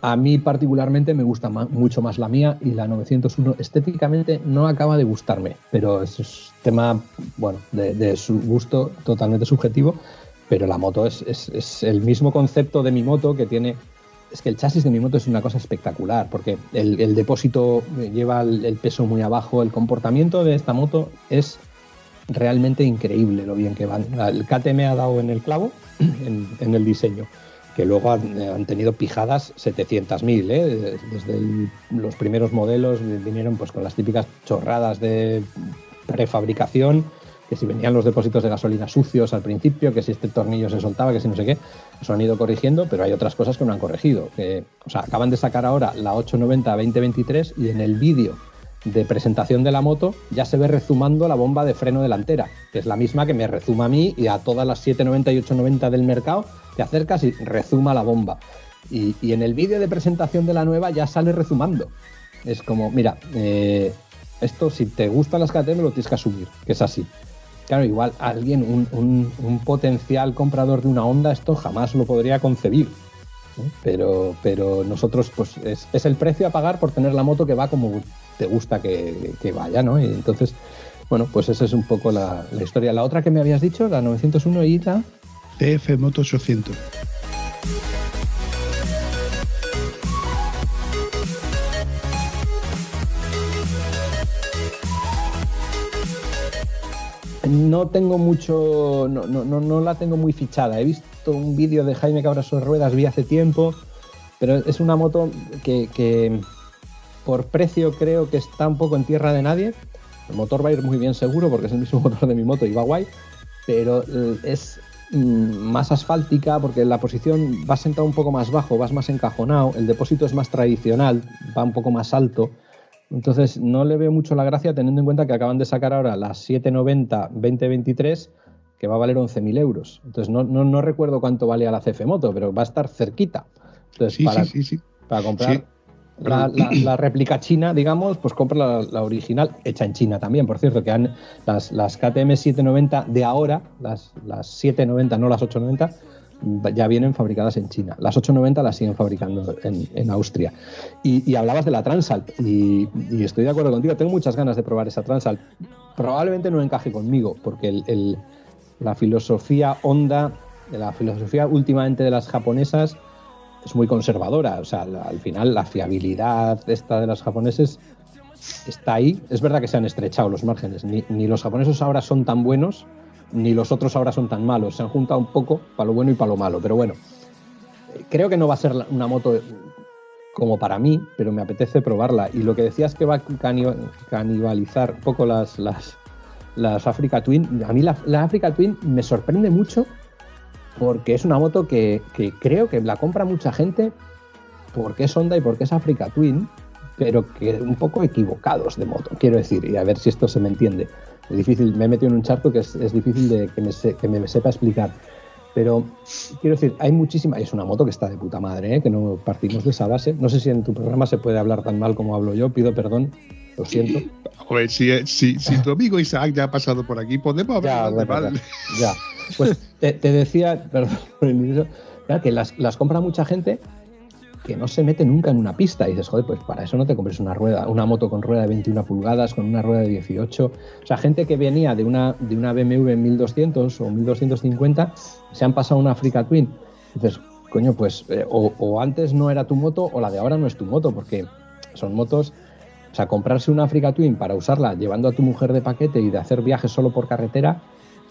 A mí particularmente me gusta mucho más la mía y la 901 estéticamente no acaba de gustarme, pero es un tema, bueno, de, su gusto totalmente subjetivo, pero la moto es, es el mismo concepto de mi moto que tiene es que el chasis de mi moto es una cosa espectacular, porque el, depósito lleva el, peso muy abajo, el comportamiento de esta moto es realmente increíble lo bien que van. El KTM ha dado en el clavo [CLEARS THROAT] en, el diseño, que luego han, han tenido pijadas 700.000, ¿eh? desde los primeros modelos vinieron pues con las típicas chorradas de prefabricación, que si venían los depósitos de gasolina sucios al principio, que si este tornillo se soltaba, que si no sé qué, eso han ido corrigiendo, pero hay otras cosas que no han corregido. Que, o sea, acaban de sacar ahora la 890 2023 y en el vídeo de presentación de la moto, ya se ve rezumando la bomba de freno delantera, que es la misma que me rezuma a mí y a todas las 790 y 890 del mercado, te acercas y rezuma la bomba. Y, y en el vídeo de presentación de la nueva ya sale rezumando. Es como, mira, eh, esto si te gustan las KTM lo tienes que asumir, que es así. Claro, igual alguien, un, un- potencial comprador de una Honda, esto jamás lo podría concebir. Pero, pero nosotros, pues es, es el precio a pagar por tener la moto que va como te gusta que, que vaya, ¿no? Y entonces, bueno, pues esa es un poco la, la historia. La otra que me habías dicho, la 901 y la... TF Moto 800. No tengo mucho, no, no, no, no la tengo muy fichada. He visto un vídeo de Jaime Cabra sobre ruedas, vi hace tiempo, pero es una moto que, que por precio creo que está un poco en tierra de nadie. El motor va a ir muy bien seguro porque es el mismo [LAUGHS] motor de mi moto y va guay, pero eh, es mm, más asfáltica porque la posición va sentado un poco más bajo, vas más encajonado, el depósito es más tradicional, va un poco más alto. Entonces no le veo mucho la gracia teniendo en cuenta que acaban de sacar ahora las 790 2023 que va a valer 11.000 euros. Entonces no, no, no recuerdo cuánto valía la CF Moto, pero va a estar cerquita. Entonces Sí, para, sí, sí, para comprar la, la- la [CLEARS THROAT] réplica china, digamos, pues compra la, la original hecha en China también. Por cierto, que han, las, las KTM 790 de ahora, las, las 790, no las 890, ya vienen fabricadas en China. Las 890 las siguen fabricando en, en Austria. Y, hablabas de la Transalp, y, estoy de acuerdo contigo. Tengo muchas ganas de probar esa Transalp. Probablemente no encaje conmigo, porque el- la filosofía Honda, la filosofía últimamente de las japonesas, es muy conservadora. O sea, al final la fiabilidad esta de los japoneses está ahí. Es verdad que se han estrechado los márgenes. Ni, ni los japoneses ahora son tan buenos, ni los otros ahora son tan malos. Se han juntado un poco para lo bueno y para lo malo. Pero bueno, creo que no va a ser una moto como para mí, pero me apetece probarla. Y lo que decías que va a cani- canibalizar un poco las, las, las Africa Twin, a mí la, la Africa Twin me sorprende mucho porque es una moto que, que creo que la compra mucha gente porque es Honda y porque es Africa Twin, pero que un poco equivocados de moto, quiero decir, y a ver si esto se me entiende. Es difícil, me he metido en un charco que es, es difícil de que me, se- que me sepa explicar. Pero quiero decir, hay muchísima. Es una moto que está de puta madre, ¿eh? que no partimos de esa base. No sé si en tu programa se puede hablar tan mal como hablo yo, pido perdón, lo siento. Si, si, si tu amigo Isaac ya ha pasado por aquí, podemos hablar de bueno, mal. ya. Pues te, te decía, [LAUGHS] perdón por el que las, las compra mucha gente que no se mete nunca en una pista. Y dices, joder, pues para eso no te compres una rueda, una moto con rueda de 21 pulgadas, con una rueda de 18. O sea, gente que venía de una, de una BMW 1200 o 1250, se han pasado una Africa Twin. Dices, coño, pues eh, o, o antes no era tu moto o la de ahora no es tu moto, porque son motos. O sea, comprarse una Africa Twin para usarla llevando a tu mujer de paquete y de hacer viajes solo por carretera,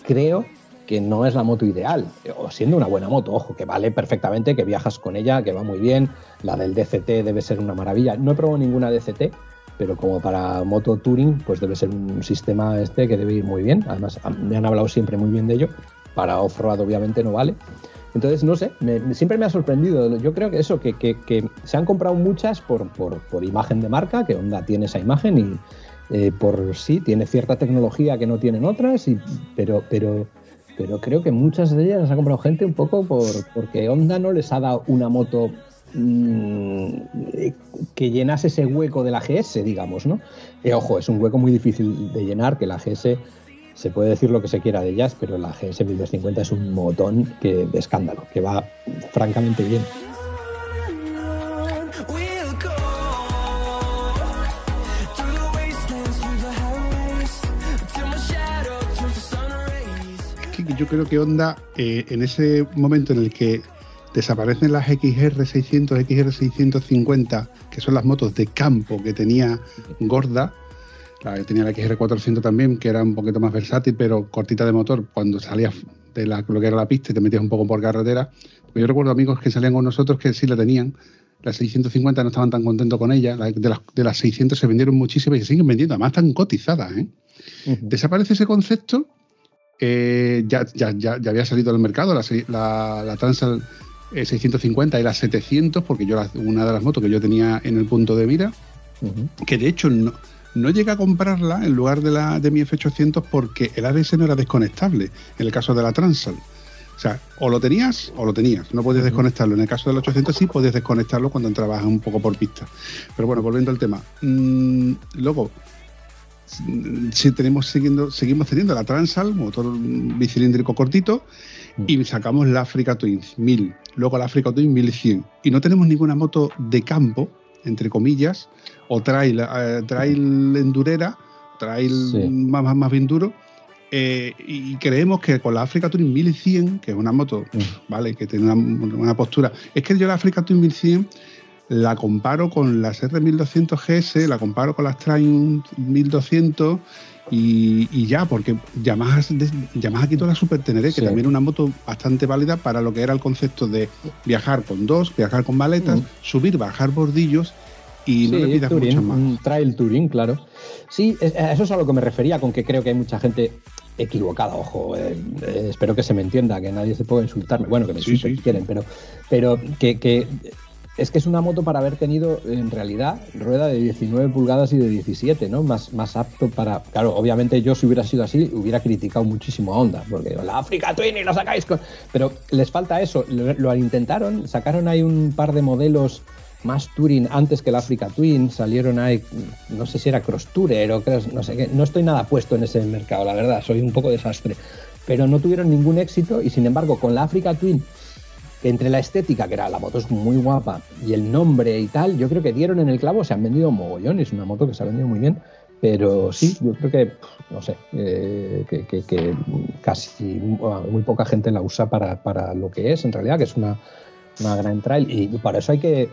creo que no es la moto ideal. O siendo una buena moto, ojo, que vale perfectamente, que viajas con ella, que va muy bien. La del DCT debe ser una maravilla. No he probado ninguna DCT, pero como para moto touring, pues debe ser un sistema este que debe ir muy bien. Además, me han hablado siempre muy bien de ello. Para off-road, obviamente, no vale. Entonces, no sé, siempre me ha sorprendido. Yo creo que eso, que, que- se han comprado muchas por, imagen de marca, que Honda tiene esa imagen y eh, por sí, tiene cierta tecnología que no tienen otras, pero, pero creo que muchas de ellas las ha comprado gente un poco por, porque Honda no les ha dado una moto mm, que llenase ese hueco de la GS, digamos, ¿no? Eh, ojo, es un hueco muy difícil de llenar, que la GS se puede decir lo que se quiera de ellas, pero la GS 1250 es un motón que, de escándalo, que va francamente bien. Yo creo que Honda, eh, en ese momento en el que desaparecen las XR 600, XR 650, que son las motos de campo que tenía Gorda, la que tenía la XR 400 también, que era un poquito más versátil, pero cortita de motor, cuando salías de la, lo que era la pista y te metías un poco por carretera. Porque yo recuerdo amigos que salían con nosotros que sí la tenían. Las 650 no estaban tan contentos con ella. la- de, las, de las 600 se vendieron muchísimas y se siguen vendiendo. Además, están cotizadas. ¿eh? Desaparece ese concepto eh, ya, ya, ya, ya había salido al mercado la, la, la Transal eh, 650 y la 700, porque yo la- una de las motos que yo tenía en el punto de mira, que de hecho no- no llegué a comprarla en lugar de la de mi F800 porque el ABS no era desconectable en el caso de la Transal. O sea, o lo tenías o lo tenías, no podías desconectarlo. En el caso del 800 sí podías desconectarlo cuando entrabas un poco por pista. Pero bueno, volviendo al tema. Mm, luego, si tenemos siguiendo, seguimos teniendo la Transal, motor bicilíndrico cortito, y sacamos la Africa Twins 1000, luego la Africa Twin 1100. Y no tenemos ninguna moto de campo, entre comillas, o trail, eh, trail endurera, trail Sí. más, más, más bien duro. eh, y creemos que con la Africa Twin 1100, que es una moto, Mm. ¿vale? Que tiene una, una postura. Es que yo la Africa Twin 1100 la comparo con las R1200 GS, la comparo con las Triumph 1200 y, y ya, porque Yamaha, Yamaha quitó la Super Teneré, que Sí. también es una moto bastante válida para lo que era el concepto de viajar con dos, viajar con maletas, Mm. subir, bajar bordillos y no Sí, le pidas Touring, mucho más. un trail touring, claro. Sí, es- a eso es a lo que me refería, con que creo que hay mucha gente equivocada, ojo. eh, eh, espero que se me entienda, que nadie se pueda insultarme. Bueno, que me Sí, insulten si quieren, pero, pero que, que es que es una moto para haber tenido, en realidad, rueda de 19 pulgadas y de 17, ¿no? Más, más apto para. Claro, obviamente yo, si hubiera sido así, hubiera criticado muchísimo a Honda, porque la Africa Twin y lo sacáis con. Pero les falta eso. Lo, intentaron, sacaron ahí un par de modelos más Touring antes que la Africa Twin, salieron ahí, no sé si era Cross Tourer o Cross- no sé qué, no estoy nada puesto en ese mercado, la verdad, soy un poco desastre, pero no tuvieron ningún éxito y sin embargo con la Africa Twin, que entre la estética, que era la moto es muy guapa, y el nombre y tal, yo creo que dieron en el clavo, se han vendido mogollón, es una moto que se ha vendido muy bien, pero sí, yo creo que, no sé, eh, que, que- que casi muy poca gente la usa para, para lo que es, en realidad, que es una, una gran trail, y para eso hay que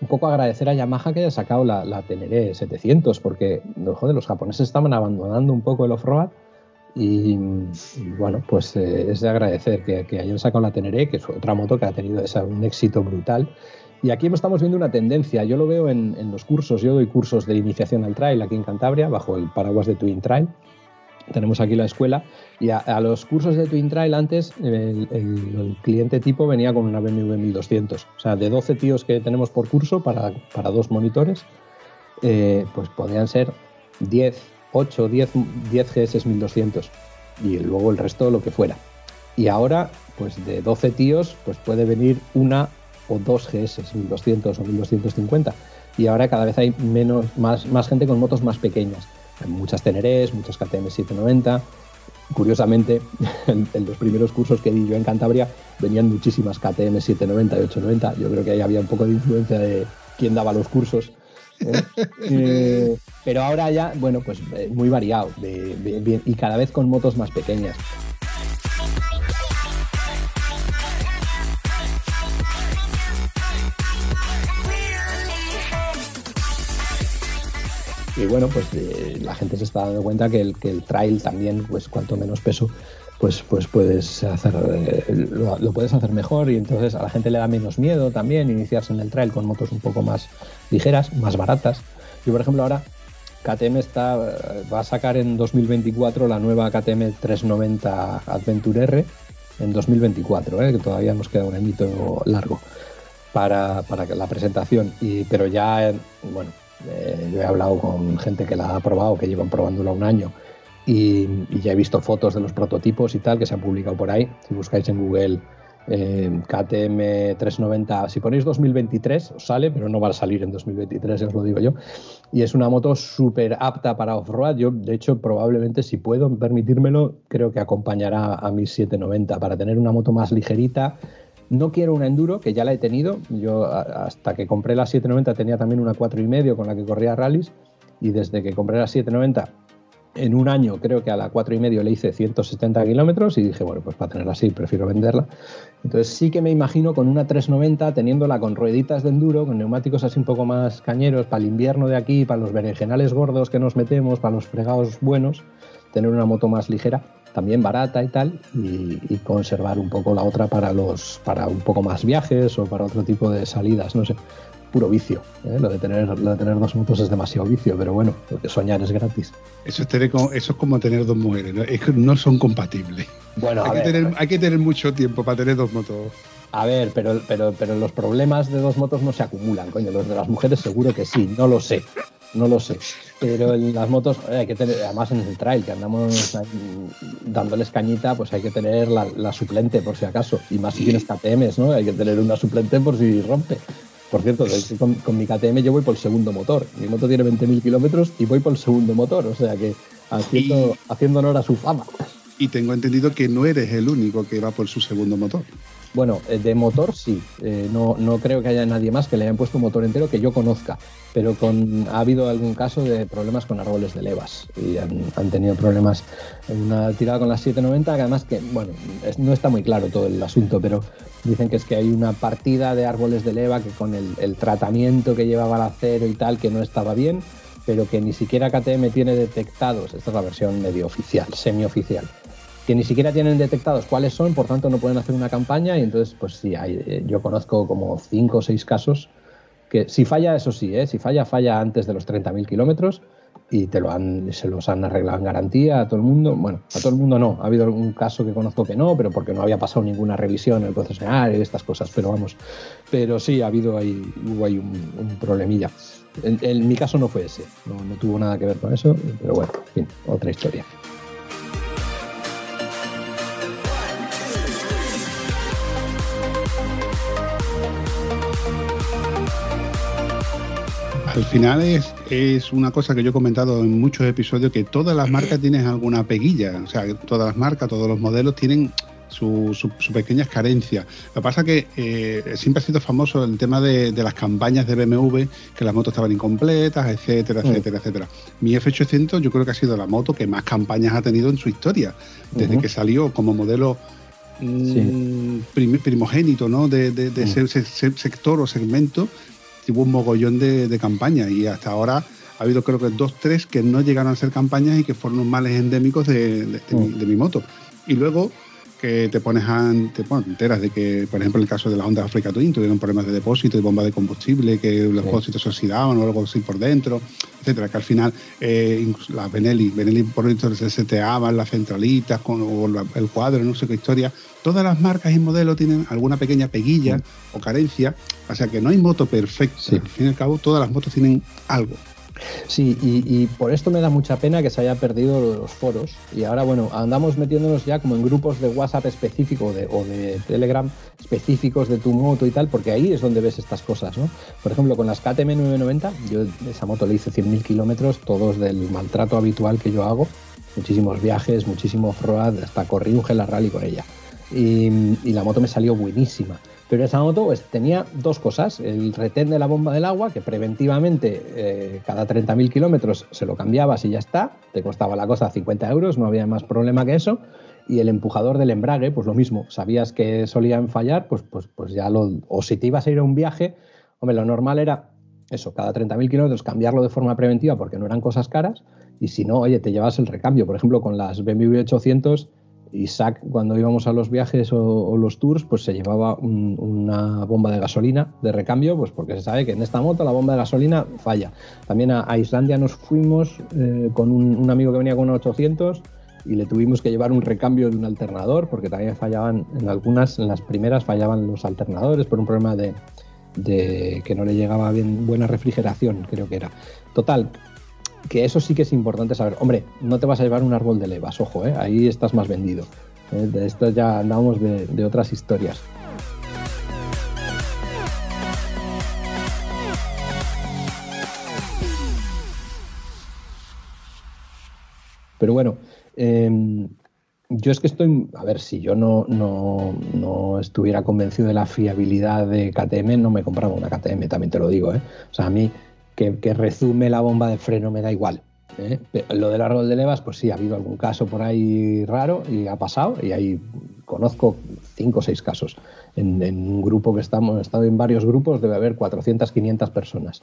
un poco agradecer a Yamaha que haya sacado la, la Teneré 700, porque joder, los japoneses estaban abandonando un poco el off-road y, bueno, pues eh, es de agradecer que, que hayan sacado la Teneré, que es otra moto que ha tenido esa- un éxito brutal. Y aquí estamos viendo una tendencia, yo lo veo en, en los cursos, yo doy cursos de iniciación al trail aquí en Cantabria, bajo el paraguas de Twin Trail. Tenemos aquí la escuela y a, a los cursos de Twin Trail antes el, el- cliente tipo venía con una BMW 1200. O sea, de 12 tíos que tenemos por curso para, para dos monitores, eh, pues podrían ser 10, 8, 10, 10 GS 1200 y luego el resto lo que fuera. Y ahora, pues de 12 tíos, pues puede venir una o dos GS 1200 o 1250. Y ahora cada vez hay menos, más, más gente con motos más pequeñas. Hay muchas Tenerés, muchas KTM 790. Curiosamente, [LAUGHS] en, en los primeros cursos que di yo en Cantabria venían muchísimas KTM 790 y 890. Yo creo que ahí había un poco de influencia de quién daba los cursos. [LAUGHS] ¿eh? Pero ahora ya, bueno, pues eh, muy variado y cada vez con motos más pequeñas. Y bueno, pues eh, la gente se está dando cuenta que el trail también, pues cuanto menos peso, pues, pues puedes hacer, eh, lo, puedes hacer mejor y entonces a la gente le da menos miedo también iniciarse en el trail con motos un poco más ligeras, más baratas. Yo, por ejemplo, ahora KTM está, eh, va a sacar en 2024 la nueva KTM 390 Adventure R en 2024, ¿eh? que todavía nos queda un añito largo para, para la presentación. Y, pero ya, eh, bueno, yo he hablado con gente que la ha probado, que llevan probándola un año, y, ya he visto fotos de los prototipos y tal que se han publicado por ahí. Si buscáis en Google eh, KTM 390, si ponéis 2023 os sale, pero no va a salir en 2023, ya os lo digo yo. Y es una moto súper apta para off-road. Yo, de hecho, probablemente, si puedo permitírmelo, creo que acompañará a mi 790 para tener una moto más ligerita. No quiero una enduro, que ya la he tenido. Yo hasta que compré la 790 tenía también una 4,5 con la que corría rallies. Y desde que compré la 790, en un año creo que a la 4,5 le hice 170 kilómetros y dije, bueno, pues para tenerla así prefiero venderla. Entonces sí que me imagino con una 390 teniéndola con rueditas de enduro, con neumáticos así un poco más cañeros para el invierno de aquí, para los berenjenales gordos que nos metemos, para los fregados buenos, tener una moto más ligera, también barata y tal, y, y conservar un poco la otra para los para un poco más viajes o para otro tipo de salidas, no sé. Puro vicio, ¿eh? lo, de tener, lo de tener dos motos es demasiado vicio, pero bueno, porque soñar es gratis. Eso es, tener eso es como tener dos mujeres, ¿no? Es que no son compatibles. Bueno, a hay, que ver, tener, hay que tener mucho tiempo para tener dos motos. A ver, pero, pero, pero los problemas de dos motos no se acumulan, coño. Los de las mujeres seguro que sí, no lo sé. no lo sé. Pero en las motos eh, hay que tener, además en el trail que andamos ahí dándoles cañita, pues hay que tener la, la suplente por si acaso. Y más si tienes KTMs, ¿no? Hay que tener una suplente por si rompe. Por cierto, con, con mi KTM yo voy por el segundo motor. Mi moto tiene 20.000 kilómetros y voy por el segundo motor. O sea que haciendo, haciendo honor a su fama. Y tengo entendido que no eres el único que va por su segundo motor. Bueno, eh, de motor sí. Eh, no, no creo que haya nadie más que le hayan puesto un motor entero que yo conozca. Pero con, ha habido algún caso de problemas con árboles de levas. Y han, han tenido problemas en una tirada con las 790, que además que, bueno, es- no está muy claro todo el asunto, pero dicen que es que hay una partida de árboles de leva que con el, tratamiento que llevaba el acero y tal, que no estaba bien, pero que ni siquiera KTM tiene detectados. Esta es la versión medio oficial, semioficial que ni siquiera tienen detectados cuáles son, por tanto no pueden hacer una campaña y entonces pues sí, hay, eh, yo conozco como cinco o seis casos que si falla, eso sí, ¿eh? si falla, falla antes de los 30.000 kilómetros y te lo han, se los han arreglado en garantía a todo el mundo. Bueno, a todo el mundo no, ha habido algún caso que conozco que no, pero porque no había pasado ninguna revisión en el concesionario y estas cosas, pero vamos, pero sí, ha habido ahí, hubo ahí un, un problemilla. En, en mi caso no fue ese, no, no tuvo nada que ver con eso, pero bueno, en fin, otra historia. Al final es, es una cosa que yo he comentado en muchos episodios, que todas las marcas tienen alguna peguilla. O sea, todas las marcas, todos los modelos tienen su- su- sus pequeñas carencias. Lo que pasa es que eh, siempre ha sido famoso el tema de, de las campañas de BMW, que las motos estaban incompletas, etcétera, Mm. etcétera, etcétera. Mi F800 yo creo que ha sido la moto que más campañas ha tenido en su historia, desde que salió como modelo mm, Sí. prim- primogénito ¿no? de, de- de ese, ese- ese sector o segmento, tuvo un mogollón de, de campañas y hasta ahora ha habido creo que dos, tres que no llegaron a ser campañas y que fueron males endémicos de, de- de mi, Mm. de mi moto. Y luego que te pones a, te, bueno, te enteras de que, por ejemplo, en el caso de la Honda Africa Twin tuvieron problemas de depósito y bomba de combustible, que los Sí. depósitos se oxidaban o algo así por dentro, etcétera, que al final eh, incluso la Benelli, Benelli por dentro se seteaban las centralitas con, o la- el cuadro, no sé qué historia. Todas las marcas y modelos tienen alguna pequeña peguilla o carencia, o sea que no hay moto perfecta. Sí. Al fin y al cabo, todas las motos tienen algo. Sí, y, por esto me da mucha pena que se haya perdido lo de los foros. Y ahora, bueno, andamos metiéndonos ya como en grupos de WhatsApp específico de, o de Telegram específicos de tu moto y tal, porque ahí es donde ves estas cosas, ¿no? Por ejemplo, con las KTM 990, yo esa moto le hice 100.000 kilómetros, todos del maltrato habitual que yo hago, muchísimos viajes, muchísimo off-road, hasta corrí un Rally con ella. Y la moto me salió buenísima. Pero esa moto pues, tenía dos cosas. El retén de la bomba del agua, que preventivamente eh, cada 30.000 kilómetros se lo cambiabas y ya está. Te costaba la cosa 50 euros, no había más problema que eso. Y el empujador del embrague, pues lo mismo. Sabías que solían fallar, pues, pues, pues ya lo... O si te ibas a ir a un viaje, hombre, lo normal era eso, cada 30.000 kilómetros cambiarlo de forma preventiva porque no eran cosas caras. Y si no, oye, te llevas el recambio. Por ejemplo, con las BMW 800 Isaac, cuando íbamos a los viajes o, los tours, pues se llevaba un- una bomba de gasolina de recambio, pues porque se sabe que en esta moto la bomba de gasolina falla. También a, Islandia nos fuimos eh, con un, un amigo que venía con una 800 y le tuvimos que llevar un recambio de un alternador, porque también fallaban en algunas, en las primeras fallaban los alternadores por un problema de, de que no le llegaba bien buena refrigeración, creo que era. Total, que eso sí que es importante saber. Hombre, no te vas a llevar un árbol de levas, ojo, ¿eh? ahí estás más vendido. ¿eh? De esto ya andamos de, otras historias. Pero bueno, eh, yo es que estoy, a ver, si yo no, no, no estuviera convencido de la fiabilidad de KTM, no me compraba una KTM, también te lo digo. ¿eh? O sea, a mí que, que rezume la bomba de freno me da igual. ¿eh? Lo del árbol de levas, pues sí, ha habido algún caso por ahí raro y ha pasado, y ahí conozco cinco o seis casos. En, en un grupo que estamos, he estado en varios grupos, debe haber 400, 500 personas.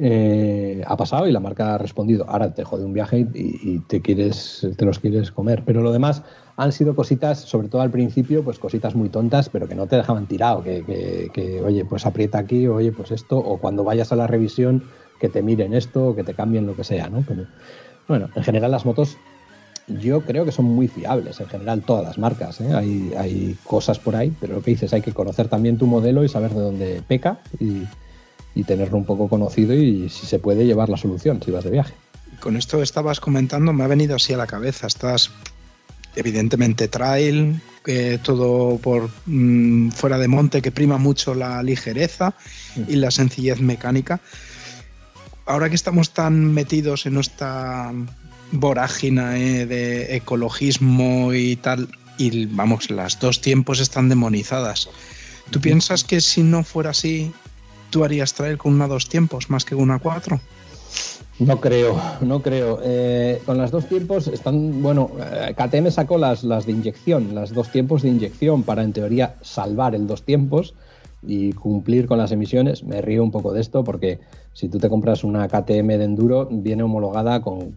Eh, ha pasado y la marca ha respondido. Ahora te jode un viaje y, te quieres, te los quieres comer. Pero lo demás han sido cositas, sobre todo al principio, pues cositas muy tontas, pero que no te dejaban tirado. Que, que- que, oye, pues aprieta aquí, oye, pues esto, o cuando vayas a la revisión, que te miren esto, o que te cambien lo que sea, ¿no? Pero, bueno, en general las motos yo creo que son muy fiables, en general todas las marcas. ¿eh? Hay, hay cosas por ahí, pero lo que dices, hay que conocer también tu modelo y saber de dónde peca y tenerlo un poco conocido y si se puede llevar la solución si vas de viaje. Con esto estabas comentando, me ha venido así a la cabeza. Estás evidentemente trail, eh, todo por mm, fuera de monte que prima mucho la ligereza y la sencillez mecánica. Ahora que estamos tan metidos en esta vorágine eh, de ecologismo y tal, y vamos, las dos tiempos están demonizadas. ¿Tú piensas que si no fuera así, tú harías trail con una dos tiempos más que una cuatro? No creo, no creo. Eh, con las dos tiempos están, bueno, eh, KTM sacó las, las de inyección, las dos tiempos de inyección para en teoría salvar el dos tiempos y cumplir con las emisiones. Me río un poco de esto porque si tú te compras una KTM de enduro viene homologada con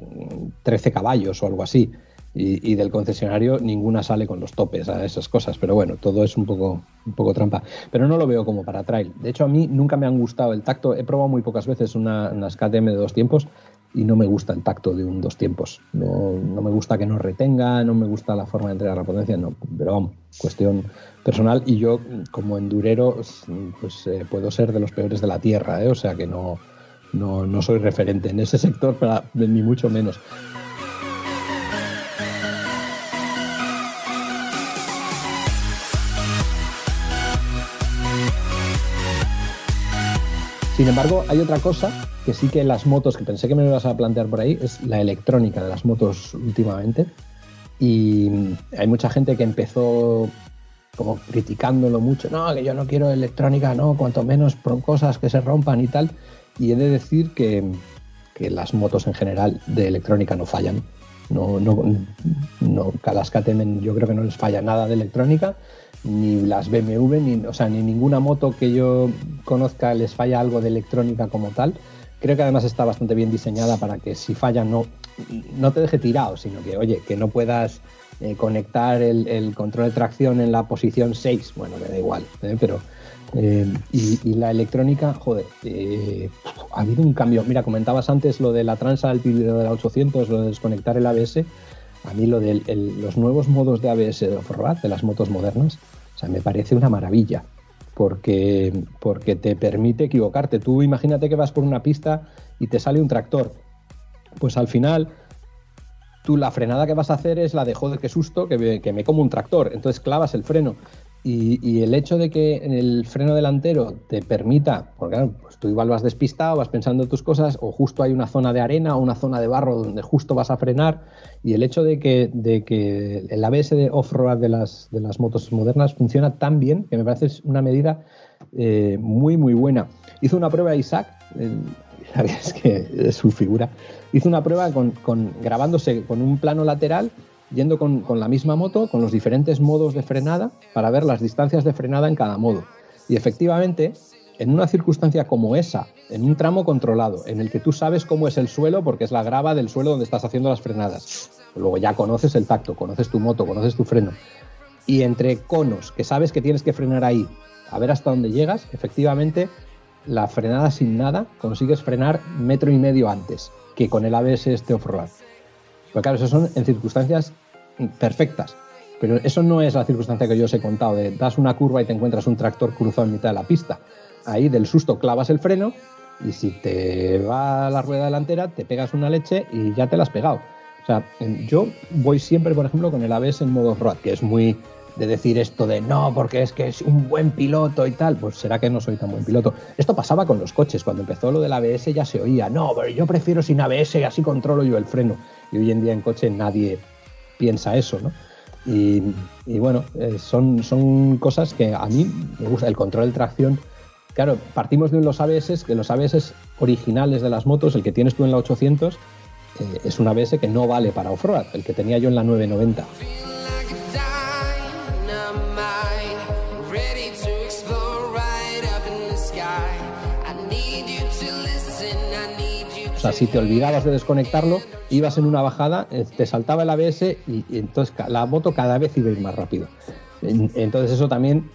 13 caballos o algo así. Y, del concesionario ninguna sale con los topes a esas cosas, pero bueno, todo es un poco, un poco trampa. Pero no lo veo como para trail. De hecho, a mí nunca me han gustado el tacto. He probado muy pocas veces una, unas KTM de dos tiempos y no me gusta el tacto de un dos tiempos. No, no me gusta que no retenga, no me gusta la forma de entregar la potencia, no. Pero vamos, cuestión personal. Y yo, como endurero, pues eh, puedo ser de los peores de la tierra, ¿eh? o sea que no, no, no soy referente en ese sector, para, ni mucho menos. Sin embargo, hay otra cosa que sí que las motos, que pensé que me ibas a plantear por ahí, es la electrónica de las motos últimamente. Y hay mucha gente que empezó como criticándolo mucho, no, que yo no quiero electrónica, no, cuanto menos cosas que se rompan y tal. Y he de decir que, que las motos en general de electrónica no fallan. No, no, no, yo creo que no les falla nada de electrónica, ni las BMW, ni, o sea, ni ninguna moto que yo conozca les falla algo de electrónica como tal. Creo que además está bastante bien diseñada para que si falla no, no te deje tirado, sino que, oye, que no puedas eh, conectar el, control de tracción en la posición 6, bueno, me da igual, ¿eh? pero... Eh, y, la electrónica, joder, ha habido un cambio. Mira, comentabas antes lo de la transa del de la 800, lo de desconectar el ABS. A mí lo de los nuevos modos de ABS de de las motos modernas, o sea, me parece una maravilla. Porque, porque te permite equivocarte. Tú imagínate que vas por una pista y te sale un tractor. Pues al final tú la frenada que vas a hacer es la de joder, qué susto, que me, que me como un tractor. Entonces clavas el freno. Y, el hecho de que el freno delantero te permita, porque claro, pues tú igual vas despistado, vas pensando en tus cosas, o justo hay una zona de arena o una zona de barro donde justo vas a frenar, y el hecho de que, de que el ABS de off-road de las, de las motos modernas funciona tan bien que me parece una medida eh, muy, muy buena. Hizo una prueba Isaac, eh, [LAUGHS] es que es su figura, hizo una prueba con, con grabándose con un plano lateral yendo con, con, la misma moto, con los diferentes modos de frenada, para ver las distancias de frenada en cada modo. Y efectivamente, en una circunstancia como esa, en un tramo controlado, en el que tú sabes cómo es el suelo, porque es la grava del suelo donde estás haciendo las frenadas, luego ya conoces el tacto, conoces tu moto, conoces tu freno, y entre conos, que sabes que tienes que frenar ahí, a ver hasta dónde llegas, efectivamente, la frenada sin nada consigues frenar metro y medio antes que con el ABS este off-road. Pero claro, eso son en circunstancias perfectas. Pero eso no es la circunstancia que yo os he contado, de das una curva y te encuentras un tractor cruzado en mitad de la pista. Ahí del susto clavas el freno y si te va la rueda delantera, te pegas una leche y ya te la has pegado. O sea, yo voy siempre, por ejemplo, con el ABS en modo road, que es muy de decir esto de no, porque es que es un buen piloto y tal, pues será que no soy tan buen piloto. Esto pasaba con los coches, cuando empezó lo del ABS ya se oía, no, pero yo prefiero sin ABS y así controlo yo el freno. Y hoy en día en coche nadie piensa eso, ¿no? Y, bueno, eh, son, son cosas que a mí me gusta. El control de tracción, claro, partimos de los ABS, que los ABS originales de las motos, el que tienes tú en la 800, eh, es un ABS que no vale para off-road, el que tenía yo en la 990. Sea, si te olvidabas de desconectarlo, ibas en una bajada, eh, te saltaba el ABS y, entonces la moto cada vez iba a ir más rápido. Entonces eso también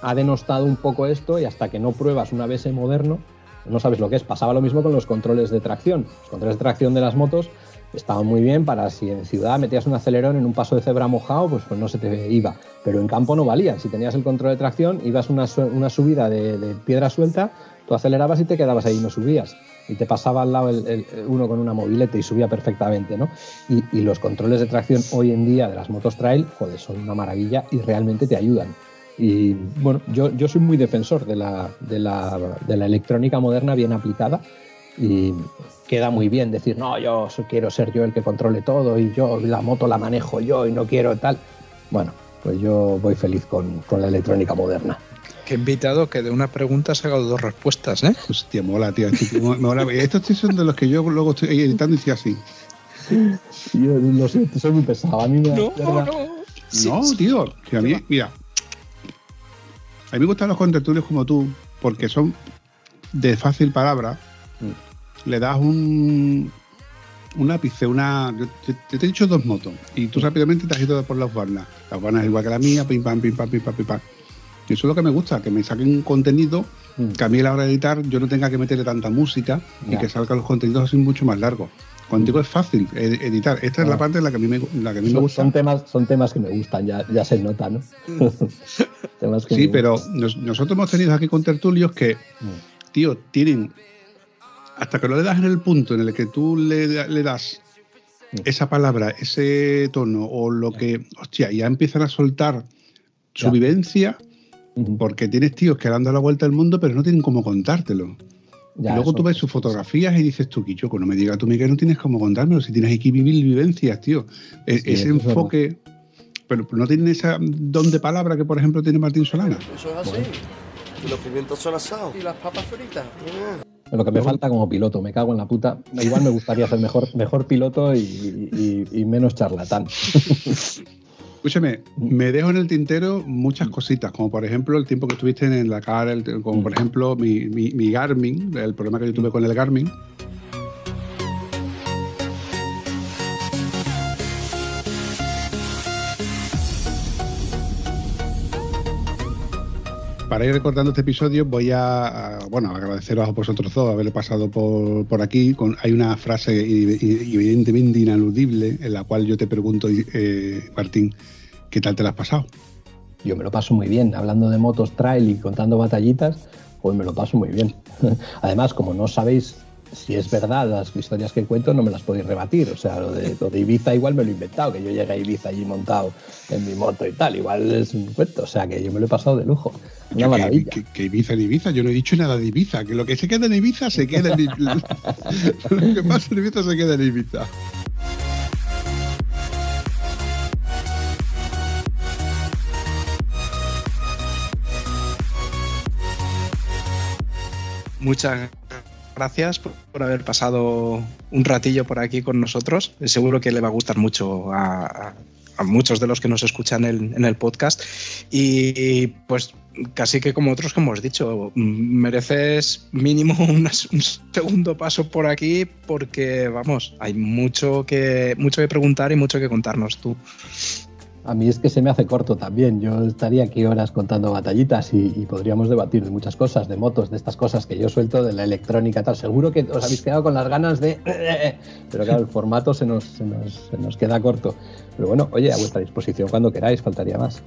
ha denostado un poco esto y hasta que no pruebas un ABS moderno, no sabes lo que es. Pasaba lo mismo con los controles de tracción. Los controles de tracción de las motos estaban muy bien para si en ciudad metías un acelerón en un paso de cebra mojado, pues, pues no se te iba. Pero en campo no valía. Si tenías el control de tracción, ibas una, una subida de piedra suelta, Acelerabas y te quedabas ahí y no subías. Y te pasaba al lado el, uno con una mobilete y subía perfectamente, ¿no? Y, los controles de tracción hoy en día de las motos trail, joder, son una maravilla y realmente te ayudan. Y bueno, yo, yo soy muy defensor de la, de, la, de la electrónica moderna bien aplicada y queda muy bien decir, no, yo quiero ser yo el que controle todo y yo la moto la manejo yo y no quiero tal. Bueno, pues yo voy feliz con, con la electrónica moderna. Qué invitado que de una pregunta ha sacado dos respuestas, ¿eh? Hostia, mola, tío. tío, mola. Estos tíos son de los que yo luego estoy editando y estoy así. Yo lo siento, soy muy pesado. A mí me No, no. Sí, no, sí. tío. que a mí, mira. A mí me gustan los contertulios como tú, porque son de fácil palabra. Le das un, un ápice, una. Yo te, te he dicho dos motos, y tú rápidamente te has ido por las barnas. Las barnas igual que la mía, pim pam, pim pam, pim pam, pim pam. Eso es lo que me gusta, que me saquen un contenido Mm. que a mí a la hora de editar yo no tenga que meterle tanta música y que salgan los contenidos así mucho más largos. Contigo es fácil ed- editar. Esta es Ah. la parte en la que a mí me, la que a mí me gusta. son temas, son temas que me gustan, ya, ya se nota, ¿no? [LAUGHS] temas que Sí, pero nos- nosotros hemos tenido aquí con tertulios que, Mm. tío, tienen. Hasta que no le das en el punto en el que tú le, da- le das Mm. esa palabra, ese tono o lo que. Hostia, ya empiezan a soltar su Ya. vivencia Porque tienes tíos que han dado la vuelta al mundo pero no tienen cómo contártelo. Ya, y luego eso- tú ves sus fotografías y dices tú, Quichoco, no me digas tú, Miguel, no tienes cómo contármelo, si tienes aquí mil vivencias, tío. E- Sí, ese es enfoque, pero no tiene esa don de palabra que, por ejemplo, tiene Martín Solana. Eso es así. Y los pimientos son asados. Y las papas fritas. Lo que me falta como piloto, me cago en la puta. Igual me gustaría ser mejor, mejor piloto y, y- y menos charlatán. [LAUGHS] Escúchame, me dejo en el tintero muchas cositas, como por ejemplo el tiempo que estuviste en la cara, el- como por ejemplo mi, mi- mi Garmin, el problema que yo tuve con el Garmin. Para ir recordando este episodio, voy a, bueno, agradeceros a vosotros dos haberle pasado por, por aquí. Hay una frase evidentemente inaludible en la cual yo te pregunto, eh, Martín, ¿qué tal te la has pasado? Yo me lo paso muy bien, hablando de motos trail y contando batallitas, pues me lo paso muy bien. [LAUGHS] Además, como no sabéis si es verdad las historias que cuento, no me las podéis rebatir. O sea, lo de, lo de Ibiza igual me lo he inventado, que yo llegué a Ibiza allí montado en mi moto y tal. Igual es un cuento, o sea, que yo me lo he pasado de lujo. Una Que- maravilla. Que, que Ibiza en Ibiza, yo no he dicho nada de Ibiza, que lo que se queda en Ibiza se queda en Ibiza. [LAUGHS] lo que pasa en Ibiza se queda en Ibiza. Muchas gracias por, haber pasado un ratillo por aquí con nosotros. Seguro que le va a gustar mucho a, muchos de los que nos escuchan en, el podcast. Y pues casi que como otros que hemos dicho, mereces mínimo [LAUGHS] un segundo paso por aquí porque, vamos, hay mucho que, mucho que preguntar y mucho que contarnos tú. A mí es que se me hace corto también. Yo estaría aquí horas contando batallitas y, podríamos debatir de muchas cosas, de motos, de estas cosas que yo suelto, de la electrónica tal. Seguro que os habéis quedado con las ganas de... [LAUGHS] Pero claro, el formato se nos, se nos, se nos queda corto. Pero bueno, oye, a vuestra disposición cuando queráis, faltaría más.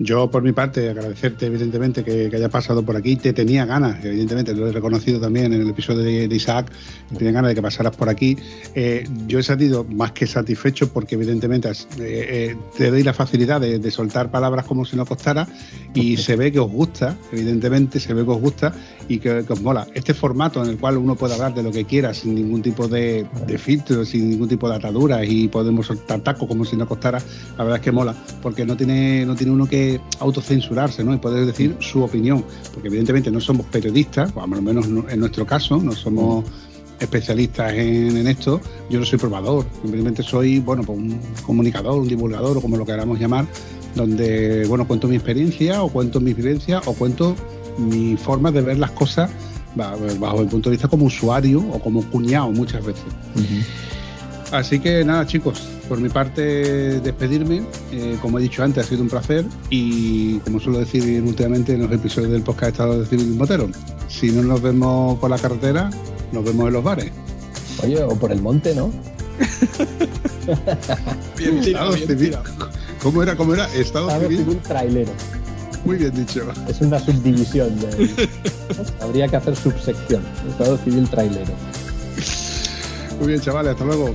Yo, por mi parte, agradecerte, evidentemente, que, que haya pasado por aquí. Te tenía ganas, evidentemente, lo he reconocido también en el episodio de, de Isaac. Tenía ganas de que pasaras por aquí. Eh, yo he salido más que satisfecho porque, evidentemente, has- eh, eh, te doy la facilidad de, de soltar palabras como si no costara y se ve que os gusta, evidentemente, se ve que os gusta y que, que os mola. Este formato en el cual uno puede hablar de lo que quiera sin ningún tipo de, de filtro, sin ningún tipo de ataduras y podemos soltar tacos como si no costara, la verdad es que mola, porque no tiene, no tiene uno que autocensurarse ¿no? y poder decir su opinión, porque evidentemente no somos periodistas, o al menos no- en nuestro caso, no somos especialistas en, en esto, yo no soy probador, simplemente soy bueno pues un comunicador, un divulgador o como lo queramos llamar, donde bueno cuento mi experiencia o cuento mis vivencias o cuento mi forma de ver las cosas ba- bajo el punto de vista como usuario o como cuñado muchas veces. Así que nada, chicos, por mi parte, despedirme. Eh, como he dicho antes, ha sido un placer. Y como suelo decir últimamente en los episodios del podcast Estado de Civil Motero, si no nos vemos por la carretera, nos vemos en los bares. Oye, o por el monte, ¿no? [LAUGHS] Bien tirado, Estado bien civil. tirado. ¿Cómo era? ¿Cómo era? Estado Estado civil. civil trailero. Muy bien dicho. Es una subdivisión. de- [LAUGHS] Habría que hacer subsección. Estado civil trailero. Muy bien, chavales, hasta luego.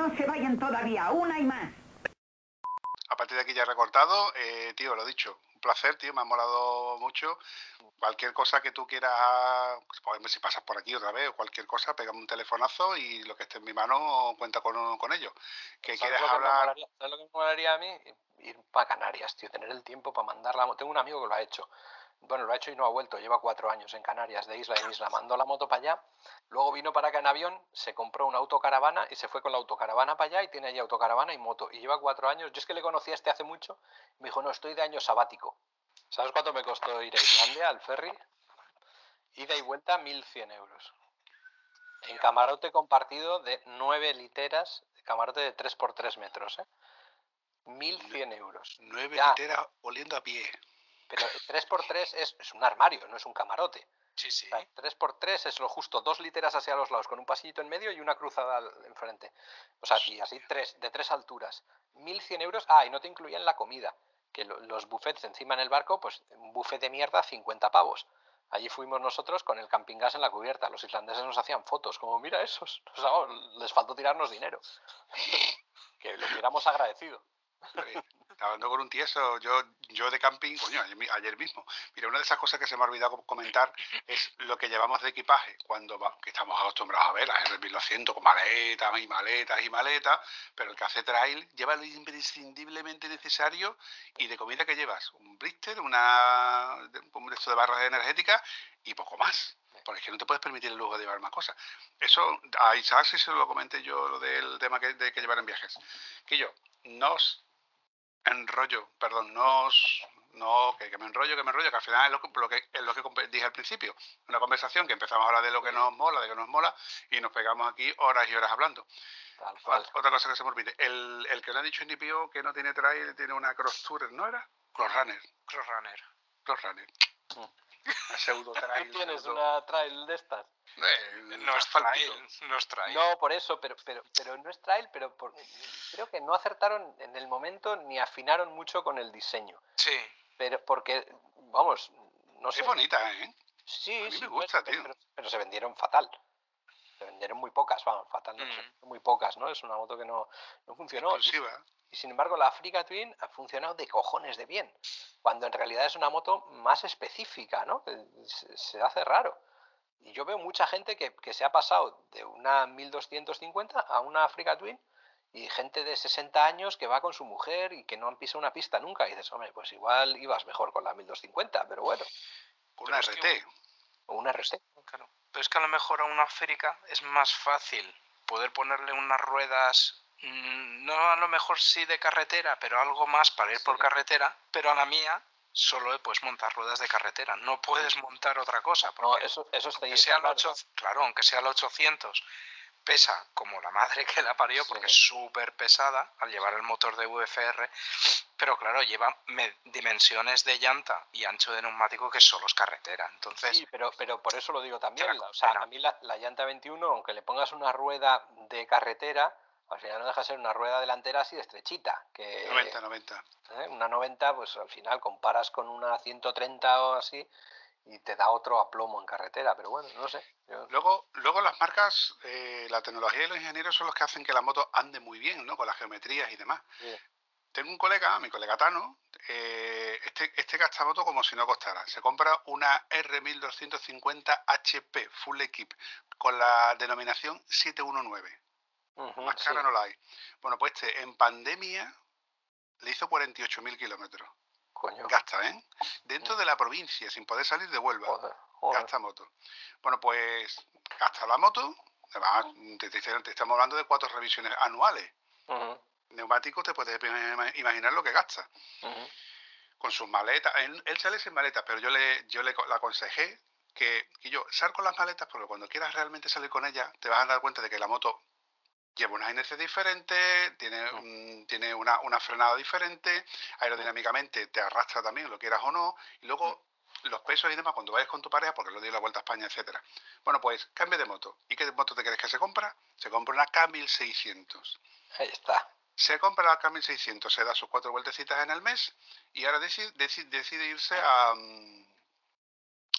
No se vayan todavía, una y más. A partir de aquí ya recortado, eh, tío, lo dicho, un placer, tío, me ha molado mucho. Cualquier cosa que tú quieras, pues, si pasas por aquí otra vez o cualquier cosa, pégame un telefonazo y lo que esté en mi mano cuenta con, con ello. Que ¿Sabes quieres lo que me hablar, molaría- ¿Sabes lo que me molaría a mí? Ir para Canarias, tío, tener el tiempo para mandar la moto. Tengo un amigo que lo ha hecho. Bueno, lo ha hecho y no ha vuelto. Lleva cuatro años en Canarias, de isla en isla. Mandó la moto para allá. Luego vino para acá en avión, se compró una autocaravana y se fue con la autocaravana para allá y tiene allí autocaravana y moto. Y lleva cuatro años. Yo es que le conocí a este hace mucho. Me dijo, no, estoy de año sabático. ¿Sabes cuánto me costó ir a Islandia, al ferry? Ida y vuelta, 1.100 euros. En camarote compartido de 9 literas, camarote de 3x3 metros, ¿eh? 1.100 euros. nueve Ya. literas oliendo a pie. Pero 3x3 es, es un armario, no es un camarote. Sí, sí. O sea, 3x3 es lo justo, dos literas hacia los lados, con un pasillito en medio y una cruzada al- enfrente. O sea, y así tres, de tres alturas. 1.100 euros. Ah, y no te incluían la comida. Que lo- los buffets encima en el barco, pues un buffet de mierda, 50 pavos. Allí fuimos nosotros con el camping gas en la cubierta. Los islandeses nos hacían fotos, como mira esos. O sea, les faltó tirarnos dinero. [LAUGHS] que lo hubiéramos agradecido. Oye, Hablando con un tieso, yo, yo de camping, coño, ayer, mi- ayer mismo. Mira, una de esas cosas que se me ha olvidado comentar es lo que llevamos de equipaje cuando va- que estamos acostumbrados a ver las R1200 con maletas y maletas y maletas, pero el que hace trail lleva lo imprescindiblemente necesario y de comida que llevas, un blister, una un de esto de barras energéticas y poco más. Porque es que no te puedes permitir el lujo de llevar más cosas. Eso, a Isaac sí se lo comenté yo, lo del tema que, de que llevar en viajes. Que yo, nos enrollo, perdón, no, no que, que me enrollo, que me enrollo, que al final es lo que, lo que, es lo que dije al principio. Una conversación que empezamos a hablar de lo que nos mola, de que nos mola, y nos pegamos aquí horas y horas hablando. Tal cual. Ot- Otra cosa que se me olvide, el, el que le ha dicho NPO que no tiene trail, tiene una cross tour, ¿no era? Cross runner, Crosrunner. cross runner. Mm. Una [LAUGHS] pseudo trail. ¿Tú tienes pseudo- una trail de estas? Eh, No es trail. No es trail. No, por eso, pero, pero, pero no es trail, pero por- creo que no acertaron en el momento ni afinaron mucho con el diseño. Sí. Pero porque, vamos, no sé. Es bonita, ¿eh? Sí, A mí sí, me pues, gusta, pero, tío. pero- pero se vendieron fatal. Se vendieron muy pocas, vamos, fatal, no, Mm. muy pocas, ¿no? Es una moto que no, no funcionó. Y, Exclusiva. y sin embargo, la Africa Twin ha funcionado de cojones de bien, cuando en realidad es una moto más específica, ¿no? Se, se hace raro. Y yo veo mucha gente que, que se ha pasado de una 1250 a una Africa Twin y gente de 60 años que va con su mujer y que no han pisado una pista nunca. Y dices, hombre, pues igual ibas mejor con la 1250, pero bueno, una Pero RT. o una RC. Claro. Pero es que a lo mejor a una Férica es más fácil poder ponerle unas ruedas, mm, no a lo mejor sí de carretera, pero algo más para ir por carretera, pero a la mía solo puedes montar ruedas de carretera, no puedes montar otra cosa. No, Porque eso, eso está aunque sea la 8, claro, aunque sea la 800, pesa como la madre que la parió, porque es súper pesada al llevar el motor de VFR, pero claro, lleva me- dimensiones de llanta y ancho de neumático que solo es carretera. Entonces, Sí, pero, pero por eso lo digo también. la O sea, a mí la, la llanta 21, aunque le pongas una rueda de carretera, al final no deja de ser una rueda delantera así de estrechita. Que, 90, 90. ¿eh? Una 90, pues al final comparas con una 130 o así y te da otro aplomo en carretera. Pero bueno, no sé. yo- Luego, luego las marcas, eh, la tecnología y los ingenieros son los que hacen que la moto ande muy bien, ¿no? Con las geometrías y demás. Sí. Tengo un colega, mi colega Tano, eh, este, este gasta moto como si no costara. Se compra una R1250 HP Full Equip con la denominación 719. Ujú, Más sí. cara no la hay. Bueno, pues este en pandemia le hizo 48.000 kilómetros. Coño. Gasta, ¿eh? Dentro de la provincia, sin poder salir de Huelva. Joder, joder. Gasta moto. Bueno, pues gasta la moto. Además, te, te- te estamos hablando de cuatro revisiones anuales. Ujú, Neumáticos, te puedes ima- imaginar lo que gasta. Con sus maletas. Él, él sale sin maletas, pero yo le, yo le, le aconsejé que, que yo sal con las maletas porque cuando quieras realmente salir con ellas, te vas a dar cuenta de que la moto lleva unas inercias diferentes, tiene, un- tiene una, una frenada diferente, aerodinámicamente te arrastra también, lo quieras o no, y luego los pesos y demás cuando vayas con tu pareja, porque lo dio la vuelta a España, etcétera. Bueno, pues cambia de moto. ¿Y qué moto te crees que se compra? Se compra una K1600. Ahí está. Se compra la K1600, se da sus cuatro vueltecitas en el mes y ahora decide, decide, decide irse a, mm,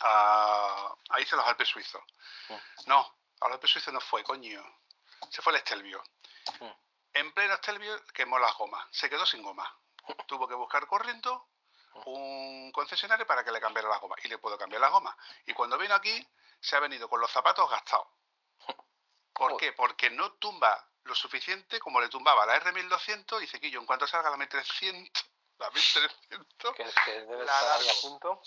a, a irse a los Alpes suizos. No, a los Alpes suizos no fue, coño. Se fue al Estelvio. En pleno Estelvio quemó las gomas, se quedó sin goma. [LAUGHS] Tuvo que buscar corriendo un concesionario para que le cambiara las gomas y le puedo cambiar las gomas. Y cuando vino aquí, se ha venido con los zapatos gastados. [LAUGHS] ¿Por qué? Porque no tumba lo suficiente como le tumbaba la R1200 y dice que yo en cuanto salga la 1300, la [LAUGHS] 1300, Que, que debe La estar ahí a punto.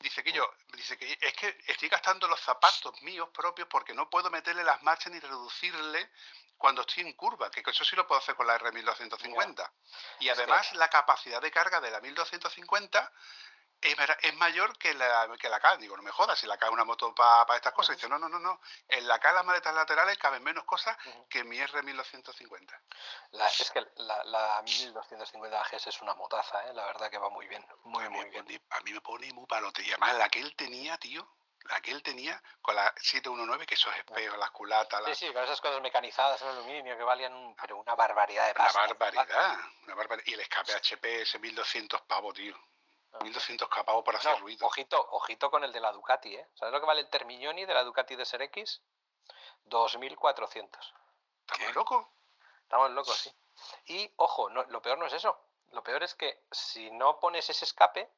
Dice que yo, dice que es que estoy gastando los zapatos míos propios porque no puedo meterle las marchas ni reducirle cuando estoy en curva, que eso sí lo puedo hacer con la R1250. Y Es que- además la capacidad de carga de la 1250 es, mayor que la, que la K. Digo, no me jodas, si la K es una moto para estas cosas. Dice, no, no, no, no. En la K las maletas laterales caben menos cosas que mi R1250. La- es que la, la 1250 GS es una motaza, ¿eh? la verdad que va muy bien. Muy, muy bien. pone, a mí me pone muy palote. Y además la que él tenía, tío, la que él tenía con la 719, que esos espejos, las culatas, Sí, las, sí, con esas cosas mecanizadas en aluminio que valían un- pero una barbaridad de Una pasta. barbaridad, una barbaridad. Y el escape HP ese 1200 pavos, tío. Ah. 1200 pavos para hacer No, ruido. ojito, ojito con el de la Ducati, ¿eh? ¿Sabes lo que vale el Termignoni de la Ducati de Ser X? 2400. ¿Estamos locos? Estamos locos, sí. Y ojo, no, lo peor no es eso. Lo peor es que si no pones ese escape,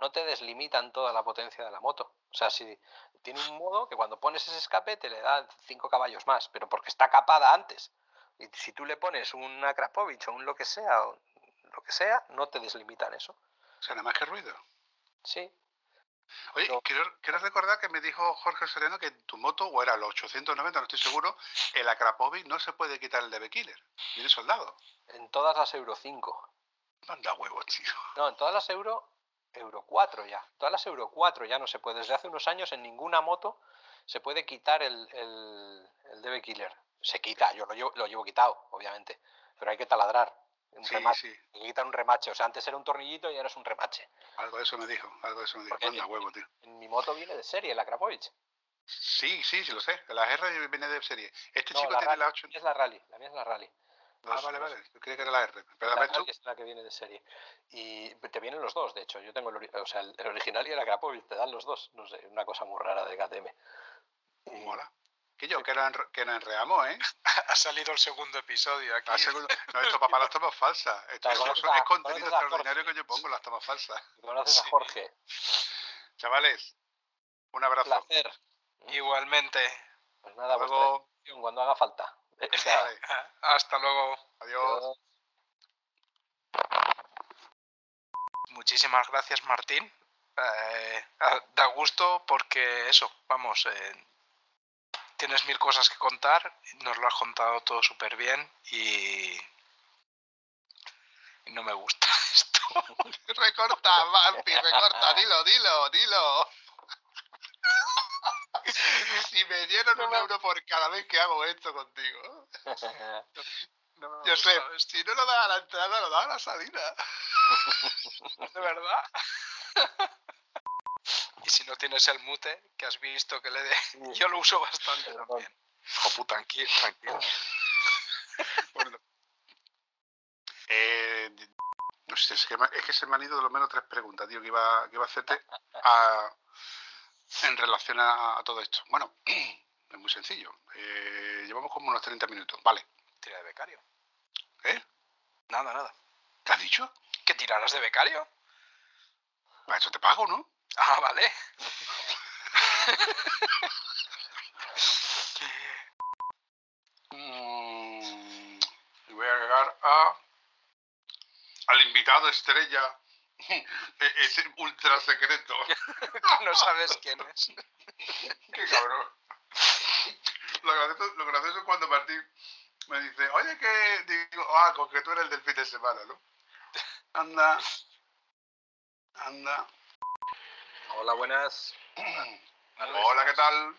no te deslimitan toda la potencia de la moto. O sea, si tiene un modo que cuando pones ese escape te le da 5 caballos más, pero porque está capada antes. Y si tú le pones una Krapovich o un lo que sea, o lo que sea, no te deslimitan eso. O sea, nada más que ruido. Sí. Oye, No. quiero, quiero recordar que me dijo Jorge Sereno que tu moto, o era los 890, no estoy seguro, el Akrapovic no se puede quitar el DB Killer. Viene soldado. En todas las Euro 5. Manda huevos, tío. No, en todas las Euro, Euro 4 ya. Todas las Euro 4 ya no se puede. Desde hace unos años en ninguna moto se puede quitar el, el, el DB Killer. Se quita, yo lo llevo, lo llevo quitado, obviamente. Pero hay que taladrar. Un Sí, remache. sí. Un remache. O sea, antes era un tornillito y ahora es un remache. Algo de eso me dijo, algo de eso me dijo. En- huevo, tío. En mi moto viene de serie, la Krapovich. Sí, sí, sí lo sé. La R viene de serie. Este No, chico la tiene rally. la 8. La mía es la Rally. La mía es la Rally. Ah, vale, vale. Yo creía que era la R. Pero La tú. Es la que viene de serie. Y te vienen los dos, de hecho. Yo tengo el, o sea, el, original y el Krapovich. Te dan los dos. No sé, una cosa muy rara de KTM. Y- Mola. Que yo, que, nos que nos enredamos, ¿eh? [LAUGHS] Ha salido el segundo episodio aquí. Segundo- No, esto papá las tomas falsas. [LAUGHS] Esto, conoces es contenido extraordinario que yo pongo, las tomas falsas. [LAUGHS] ¿Conoces a. Jorge? Chavales, un abrazo. Placer. Igualmente. Pues nada, luego. cuando haga falta. Vale, Hasta luego. Adiós. Muchísimas gracias, Martín. Eh, ah, da gusto porque eso, vamos, eh, tienes mil cosas que contar, nos lo has contado todo súper bien y, y no me gusta [LAUGHS] esto. [LAUGHS] Recorta, Vampi, recorta, dilo, dilo, dilo. [LAUGHS] Si me dieron un euro por cada vez que hago esto contigo. No Yo sé, si no lo da a la entrada, lo da a la salida. de verdad. Y si no tienes el mute, que has visto que le de... [LAUGHS] Yo lo uso bastante Perdón. también. Jopu, tranquilo, tranquilo. [LAUGHS] Bueno. Eh, no sé, es que, es que se me han ido de lo menos tres preguntas, tío, que iba, que iba a hacerte a- en relación a, a todo esto. Bueno, [CLEARS THROAT] es muy sencillo. Eh, llevamos como unos 30 minutos. Vale. Tira de becario. ¿Eh? Nada, nada. ¿Te has dicho? ¿Que tirarás de becario? Para eso te pago, ¿no? Ah, vale. Mm, y voy a llegar a al invitado estrella [LAUGHS] E- Ese ultra secreto. [LAUGHS] no sabes quién es. [LAUGHS] Qué cabrón. Lo gracioso, lo gracioso es cuando Martín me dice, oye, que digo, ah, con que tú eres el del fin de semana, ¿no? Anda. Anda. Hola, buenas. [CLEARS THROAT] Hola, ¿qué tal?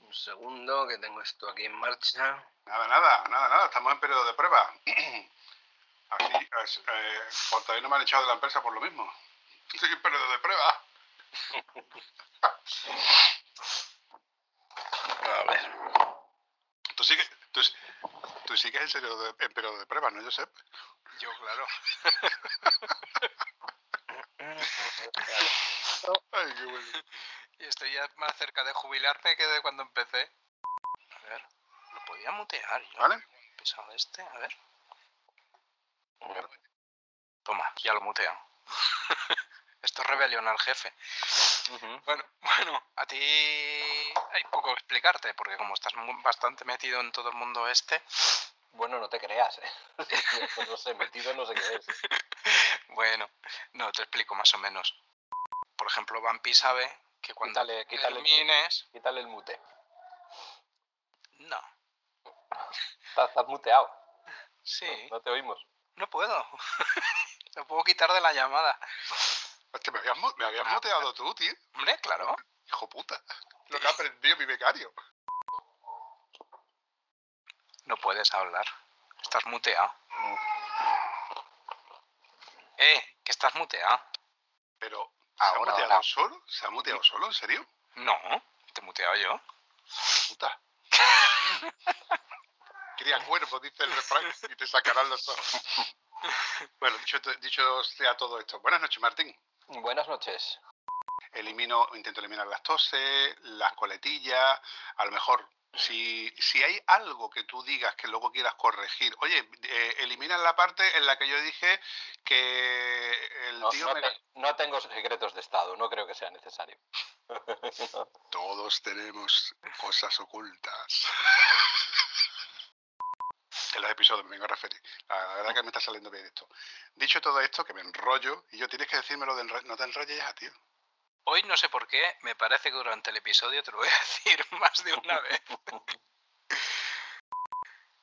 Un segundo, que tengo esto aquí en marcha. Nada, nada, nada, nada. Estamos en periodo de prueba. [CLEARS THROAT] Es, eh, por todavía no me han echado de la empresa por lo mismo. Estoy en periodo de prueba. [LAUGHS] A ver. Tú sigues, tú, tú sigues en, serio de, en periodo de prueba, ¿no, Josep? Yo, claro. [LAUGHS] Ay, qué bueno. [LAUGHS] Y estoy ya más cerca de jubilarme que de cuando empecé. A ver, lo podía mutear yo. ¿Vale? Pesado este, a ver. Toma, ya lo muteo. [LAUGHS] Esto es rebelión al jefe. Bueno, [LAUGHS] bueno, a ti hay poco que explicarte, porque como estás bastante metido en todo el mundo este, Bueno, no te creas, ¿eh? [LAUGHS] Pues no sé, metido no sé qué es. bueno, no, te explico más o menos. Por ejemplo, Vampi sabe que cuando Quítale- quítale- termines... Quítale el mute. No, Estás, estás muteado. sí, No te oímos. no puedo. [LAUGHS] Lo puedo quitar de la llamada. Hostia, me habías, me habías muteado tú, tío. Hombre, claro. Hijo puta. Lo que ha aprendido mi becario. No puedes hablar. Estás muteado. Eh, que estás muteado. Pero, Ahora, ¿se ha muteado ahora. solo? ¿Se ha muteado solo? ¿En serio? No, te he muteado yo. Puta. [LAUGHS] Cría cuerpo, dice el refrán, y te sacarán los ojos. [LAUGHS] Bueno, dicho, dicho sea todo esto. Buenas noches, Martín. Buenas noches. Elimino, intento eliminar las toses, las coletillas, a lo mejor. Si, si hay algo que tú digas que luego quieras corregir, oye, eh, elimina la parte en la que yo dije que el No, tío no me- te- no tengo secretos de Estado, no creo que sea necesario. [LAUGHS] Todos tenemos cosas ocultas. En los episodios me vengo a referir. La verdad que me está saliendo bien esto. Dicho todo esto, que me enrollo, y yo tienes que decírmelo de enro- no te enrolles ya, tío. Hoy no sé por qué, me parece que durante el episodio te lo voy a [LAUGHS] decir más de una vez. [LAUGHS]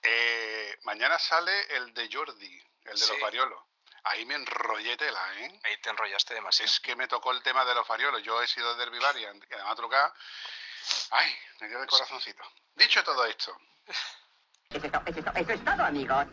Eh, mañana sale el de Jordi, el de los variolos. Ahí me enrollé tela, ¿eh? Ahí te enrollaste demasiado. Es que me tocó el tema de los variolos. Yo he sido de Derbivar y además trucar. Ay, me dio el corazoncito. Dicho todo esto, Eso es to- eso es to- eso es todo, amigos.